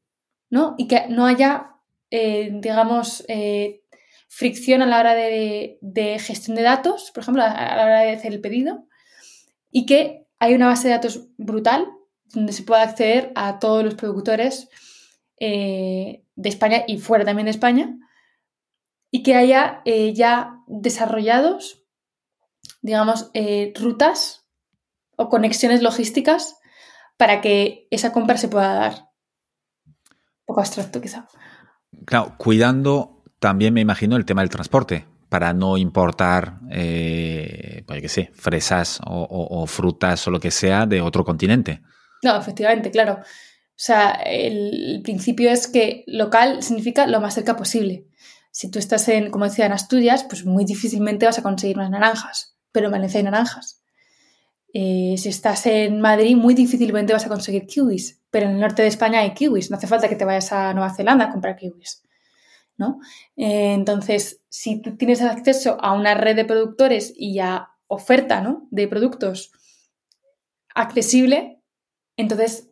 ¿no? Y que no haya, eh, digamos, eh, fricción a la hora de, gestión de datos, por ejemplo, a, la hora de hacer el pedido, y que hay una base de datos brutal donde se pueda acceder a todos los productores eh, de España y fuera también de España, y que haya ya desarrollados, digamos, rutas o conexiones logísticas para que esa compra se pueda dar poco abstracto quizá. Claro, cuidando también me imagino el tema del transporte para no importar, eh, pues qué sé, fresas o, frutas o lo que sea de otro continente. No, efectivamente, claro. O sea, el principio es que local significa lo más cerca posible. Si tú estás en, como decía, en Asturias, pues muy difícilmente vas a conseguir unas naranjas, pero en Valencia hay naranjas. Eh, si estás en Madrid, muy difícilmente vas a conseguir kiwis, pero en el norte de España hay kiwis, no hace falta que te vayas a Nueva Zelanda a comprar kiwis. ¿No? Eh, entonces, si tú tienes acceso a una red de productores y a oferta ¿no? de productos accesible, entonces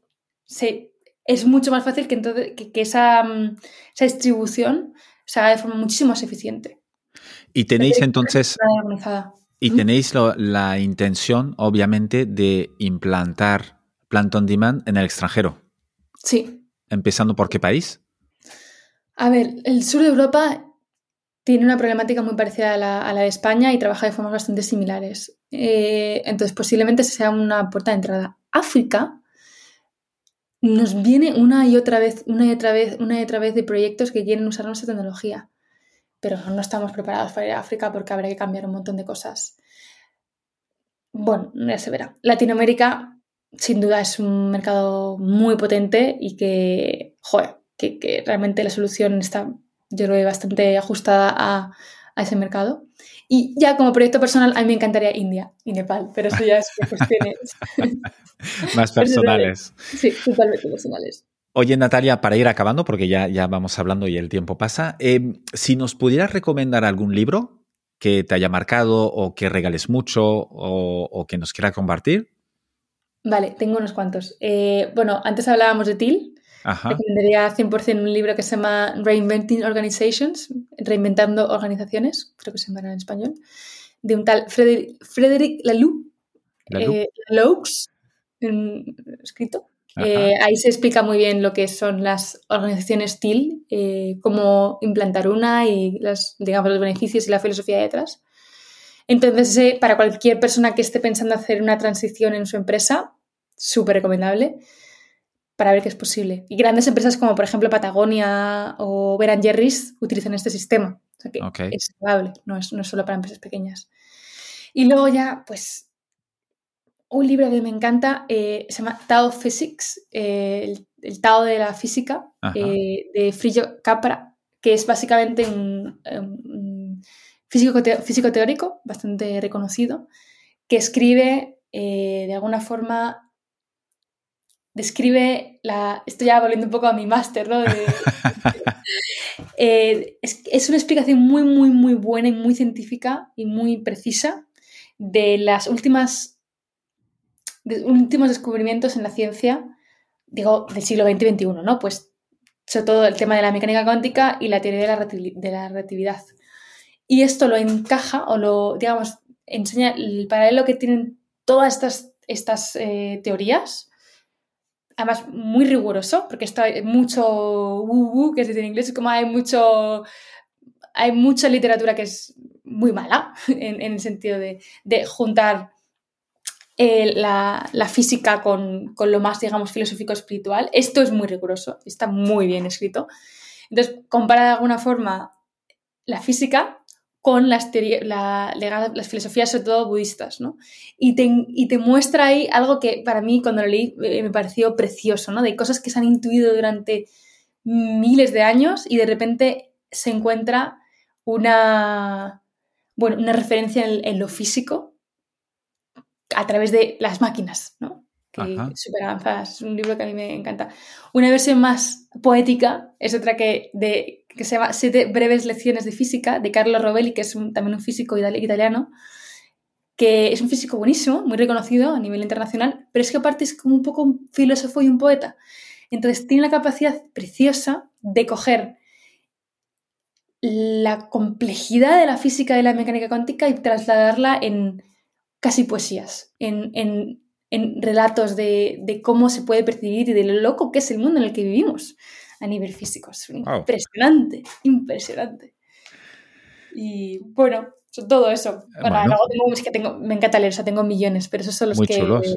es mucho más fácil que, entonces, que, esa, mm, esa, distribución se haga de forma muchísimo más eficiente. Y tenéis entonces... Y tenéis la intención, obviamente, de implantar Plant on Demand en el extranjero. Sí. ¿Empezando por qué país? A ver, el sur de Europa tiene una problemática muy parecida a la, de España y trabaja de formas bastante similares. Eh, entonces, posiblemente sea una puerta de entrada. África nos viene una y otra vez, una y otra vez, una y otra vez de proyectos que quieren usar nuestra tecnología. Pero no estamos preparados para ir a África porque habrá que cambiar un montón de cosas. Bueno, ya se verá. Latinoamérica sin duda es un mercado muy potente y que, joder, que, realmente la solución está, yo creo, bastante ajustada a, a, ese mercado. Y ya como proyecto personal, a mí me encantaría India y Nepal, pero eso ya es cuestiones <laughs> más personales. sí, totalmente personales. Oye, Natalia, para ir acabando, porque ya, ya vamos hablando y el tiempo pasa, eh, si nos pudieras recomendar algún libro que te haya marcado o que regales mucho o, que nos quiera compartir. Vale, tengo unos cuantos. Eh, bueno, antes hablábamos de TIL. Ajá. Recomendaría 100% un libro que se llama Reinventing Organizations, Reinventando Organizaciones, creo que se llama en español, de un tal Frederic, Laloux, Laloux, eh, escrito. Eh, ahí se explica muy bien lo que son las organizaciones TIL, eh, cómo implantar una y las, digamos, los beneficios y la filosofía detrás. Entonces, para cualquier persona que esté pensando hacer una transición en su empresa, súper recomendable para ver qué es posible. Y grandes empresas como, por ejemplo, Patagonia o Beran Jerry's utilizan este sistema. O sea que es saludable, no es, no es solo para empresas pequeñas. Y luego ya, pues, un libro que me encanta, eh, se llama Tao Physics, eh, el, Tao de la física, eh, de Frillo Capra, que es básicamente un, físico, físico, teórico bastante reconocido, que escribe de alguna forma, describe la... Estoy ya volviendo un poco a mi máster, ¿no? <laughs> es, es una explicación muy, muy, muy buena y muy científica y muy precisa de las últimas últimos descubrimientos en la ciencia, digo, del siglo XX y XXI, ¿no? Pues sobre todo el tema de la mecánica cuántica y la teoría de la, de la relatividad. Y esto lo encaja o lo, digamos, enseña el paralelo que tienen todas estas, estas eh, teorías, además muy riguroso, porque hay mucho woo que se dice en inglés, como hay mucho, hay mucha literatura que es muy mala, <laughs> en, el sentido de, juntar eh, la, física con, lo más, digamos, filosófico espiritual. Esto es muy riguroso, está muy bien escrito. Entonces, compara de alguna forma la física con las, las filosofías, sobre todo budistas, ¿no? Y te, y te, muestra ahí algo que para mí, cuando lo leí, eh, me pareció precioso, ¿no? De cosas que se han intuido durante miles de años y de repente se encuentra una, bueno, una referencia en lo físico a través de las máquinas, ¿no? Que súper avanzadas. Es un libro que a mí me encanta. Una versión más poética es otra que, de, que se llama Siete breves lecciones de física, de Carlo Rovelli, que es también un físico italiano, que es un físico buenísimo, muy reconocido a nivel internacional, pero es que aparte es como un poco un filósofo y un poeta. Entonces tiene la capacidad preciosa de coger la complejidad de la física de la mecánica cuántica y trasladarla en casi poesías, en, relatos de, cómo se puede percibir y de lo loco que es el mundo en el que vivimos a nivel físico. Es impresionante, impresionante. Y bueno, todo eso. que tengo, me encanta leer, o sea, tengo millones, pero esos son los Muy que... Chulos.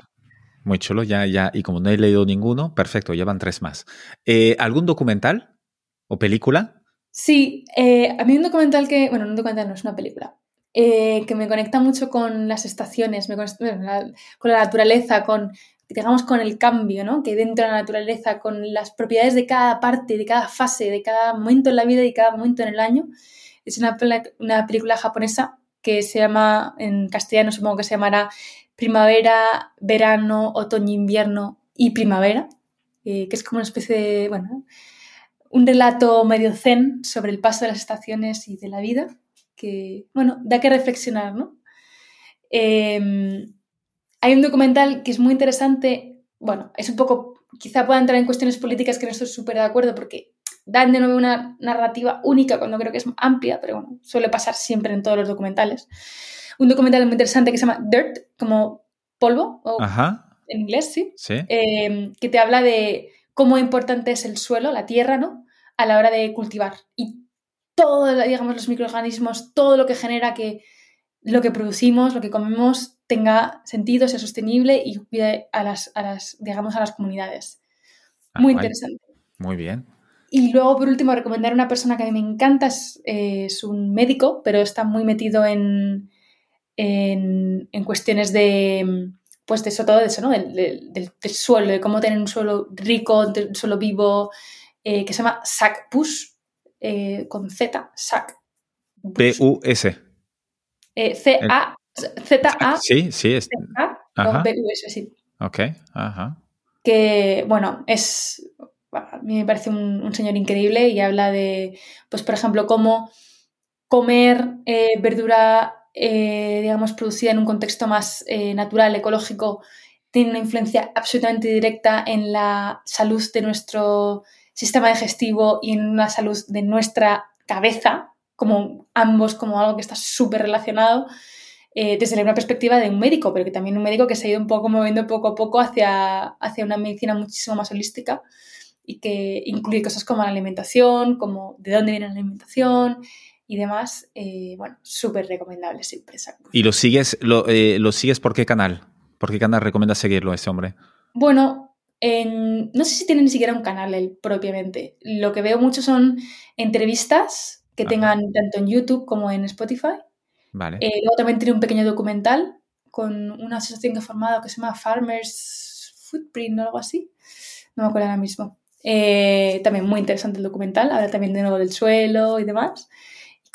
Muy chulo, ya, ya, y como no he leído ninguno, perfecto, llevan tres más. Eh, ¿Algún documental o película? Sí, eh, a mí un documental que, bueno, un documental no es una película, eh, que me conecta mucho con las estaciones, con la naturaleza, con, digamos, con el cambio, ¿no? Que dentro de la naturaleza, con las propiedades de cada parte, de cada fase, de cada momento en la vida y cada momento en el año. Es una, una película japonesa que se llama, en castellano supongo que se llamará Primavera, Verano, Otoño, Invierno y Primavera, eh, que es como una especie de, bueno, un relato medio zen sobre el paso de las estaciones y de la vida que, bueno, da que reflexionar, ¿no? Em, hay un documental que es muy interesante, bueno, es un poco, quizá pueda entrar en cuestiones políticas que no estoy súper de acuerdo porque dan de nuevo una narrativa única cuando creo que es amplia, pero bueno, suele pasar siempre en todos los documentales. Un documental muy interesante que se llama Dirt, como polvo, o en inglés, sí, em, que te habla de cómo importante es el suelo, la tierra, ¿no? A la hora de cultivar. Y todo, digamos, los microorganismos, todo lo que genera que lo que producimos, lo que comemos, tenga sentido, sea sostenible y cuide a las, a las digamos, a las comunidades. Ah, Muy interesante. Muy bien. Y luego, por último, recomendar a una persona que a mí me encanta, es, es un médico, pero está muy metido en, en, en, cuestiones de pues de eso todo, eso, ¿no? Del, del, suelo, de cómo tener un suelo rico, un suelo vivo, eh, que se llama Sac Push, eh, con Z, Sac. P-U-S. Eh, C-A, Z-A. Sí, sí. Es... Con B-U-S, sí. Ok, ajá. Que, bueno, es, a mí me parece un, señor increíble y habla de, pues, por ejemplo, cómo comer verdura eh, digamos, producida en un contexto más eh, natural, ecológico, tiene una influencia absolutamente directa en la salud de nuestro sistema digestivo y en la salud de nuestra cabeza, como ambos, como algo que está súper relacionado. Eh, desde una perspectiva de un médico, pero que también un médico que se ha ido un poco moviendo poco a poco hacia, hacia una medicina muchísimo más holística y que incluye cosas como la alimentación, como de dónde viene la alimentación, y demás, eh, bueno, súper recomendable siempre. ¿Y lo sigues, lo, eh, lo, sigues por qué canal? ¿Por qué canal recomiendas seguirlo a ese hombre? Bueno, no sé si tiene ni siquiera un canal él propiamente. Lo que veo mucho son entrevistas que tengan tanto en YouTube como en Spotify. Vale. Eh, luego también tiene un pequeño documental con una asociación que ha formado que se llama Farmers Footprint o algo así. No me acuerdo ahora mismo. también muy interesante el documental, habla también de nuevo del suelo y demás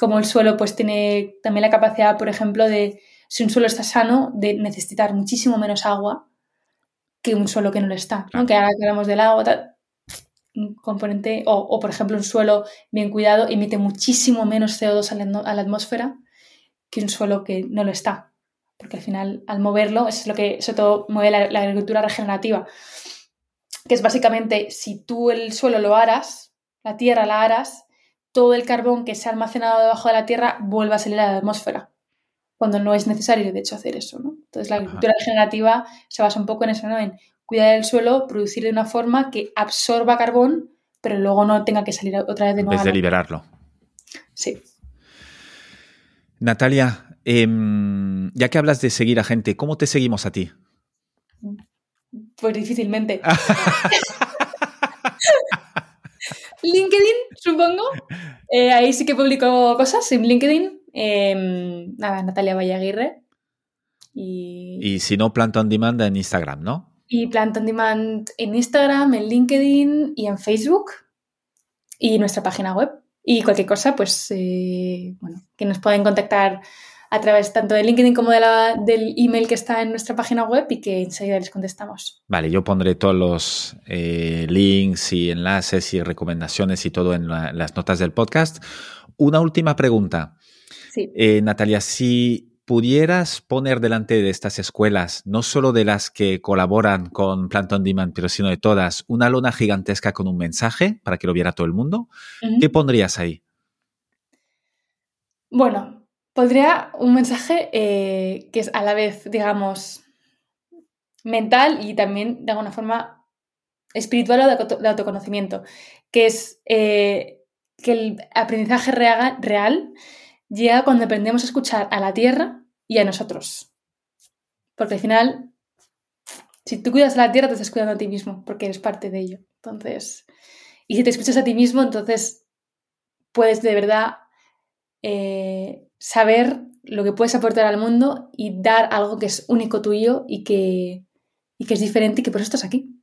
como el suelo pues tiene también la capacidad, por ejemplo, de, si un suelo está sano, de necesitar muchísimo menos agua que un suelo que no lo está. Que ahora que hablamos del agua, un componente, o, por ejemplo un suelo bien cuidado emite muchísimo menos CO2 a la, atmósfera que un suelo que no lo está. Porque al final, al moverlo, eso es lo que, eso todo mueve la, la agricultura regenerativa. Que es básicamente, si tú el suelo lo aras, la tierra la aras, todo el carbón que se ha almacenado debajo de la Tierra vuelva a salir a la atmósfera, cuando no es necesario, de hecho, hacer eso. ¿no? Entonces, la agricultura regenerativa se basa un poco en eso, ¿no? en cuidar el suelo, producir de una forma que absorba carbón, pero luego no tenga que salir otra vez de nuevo. En vez de liberarlo. Sí. Natalia, em, ya que hablas de seguir a gente, ¿cómo te seguimos a ti? Pues difícilmente. <laughs> <laughs> LinkedIn, supongo. Eh, ahí sí que publico cosas en LinkedIn. Em, nada, Natalia Vallaguirre. Y... y si no, Plant on Demand en Instagram, ¿no? Y Plant on Demand en Instagram, en LinkedIn y en Facebook. Y nuestra página web. Y cualquier cosa, pues, eh, bueno, que nos pueden contactar a través tanto de LinkedIn como de la, del email que está en nuestra página web y que enseguida les contestamos. Vale, yo pondré todos los eh, links y enlaces y recomendaciones y todo en las notas del podcast. Una última pregunta. Sí. Eh, Natalia, si pudieras poner delante de estas escuelas, no solo de las que colaboran con Plant on Demand, pero sino de todas, una lona gigantesca con un mensaje para que lo viera todo el mundo, ¿qué pondrías ahí? Bueno, Podría un mensaje eh, que es a la vez, digamos, mental y también de alguna forma espiritual o de, autoconocimiento, que es eh, que el aprendizaje real, llega cuando aprendemos a escuchar a la tierra y a nosotros. Porque al final, si tú cuidas a la tierra, te estás cuidando a ti mismo, porque eres parte de ello. Entonces, y si te escuchas a ti mismo, entonces puedes de verdad eh, saber lo que puedes aportar al mundo y dar algo que es único tuyo y que, y que es diferente y que por eso estás aquí.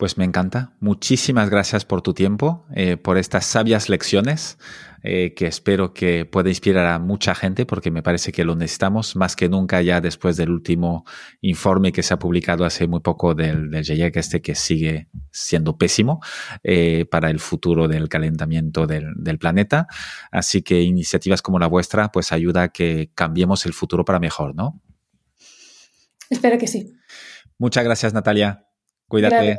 Pues me encanta. Muchísimas gracias por tu tiempo, eh, por estas sabias lecciones eh, que espero que pueda inspirar a mucha gente porque me parece que lo necesitamos más que nunca ya después del último informe que se ha publicado hace muy poco del, del GIEC este que sigue siendo pésimo eh, para el futuro del calentamiento del, del, planeta. Así que iniciativas como la vuestra pues ayuda a que cambiemos el futuro para mejor, ¿no? Espero que sí. Muchas gracias Natalia. Cuídate.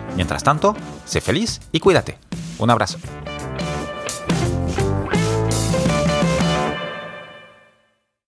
Mientras tanto, sé feliz y cuídate. Un abrazo.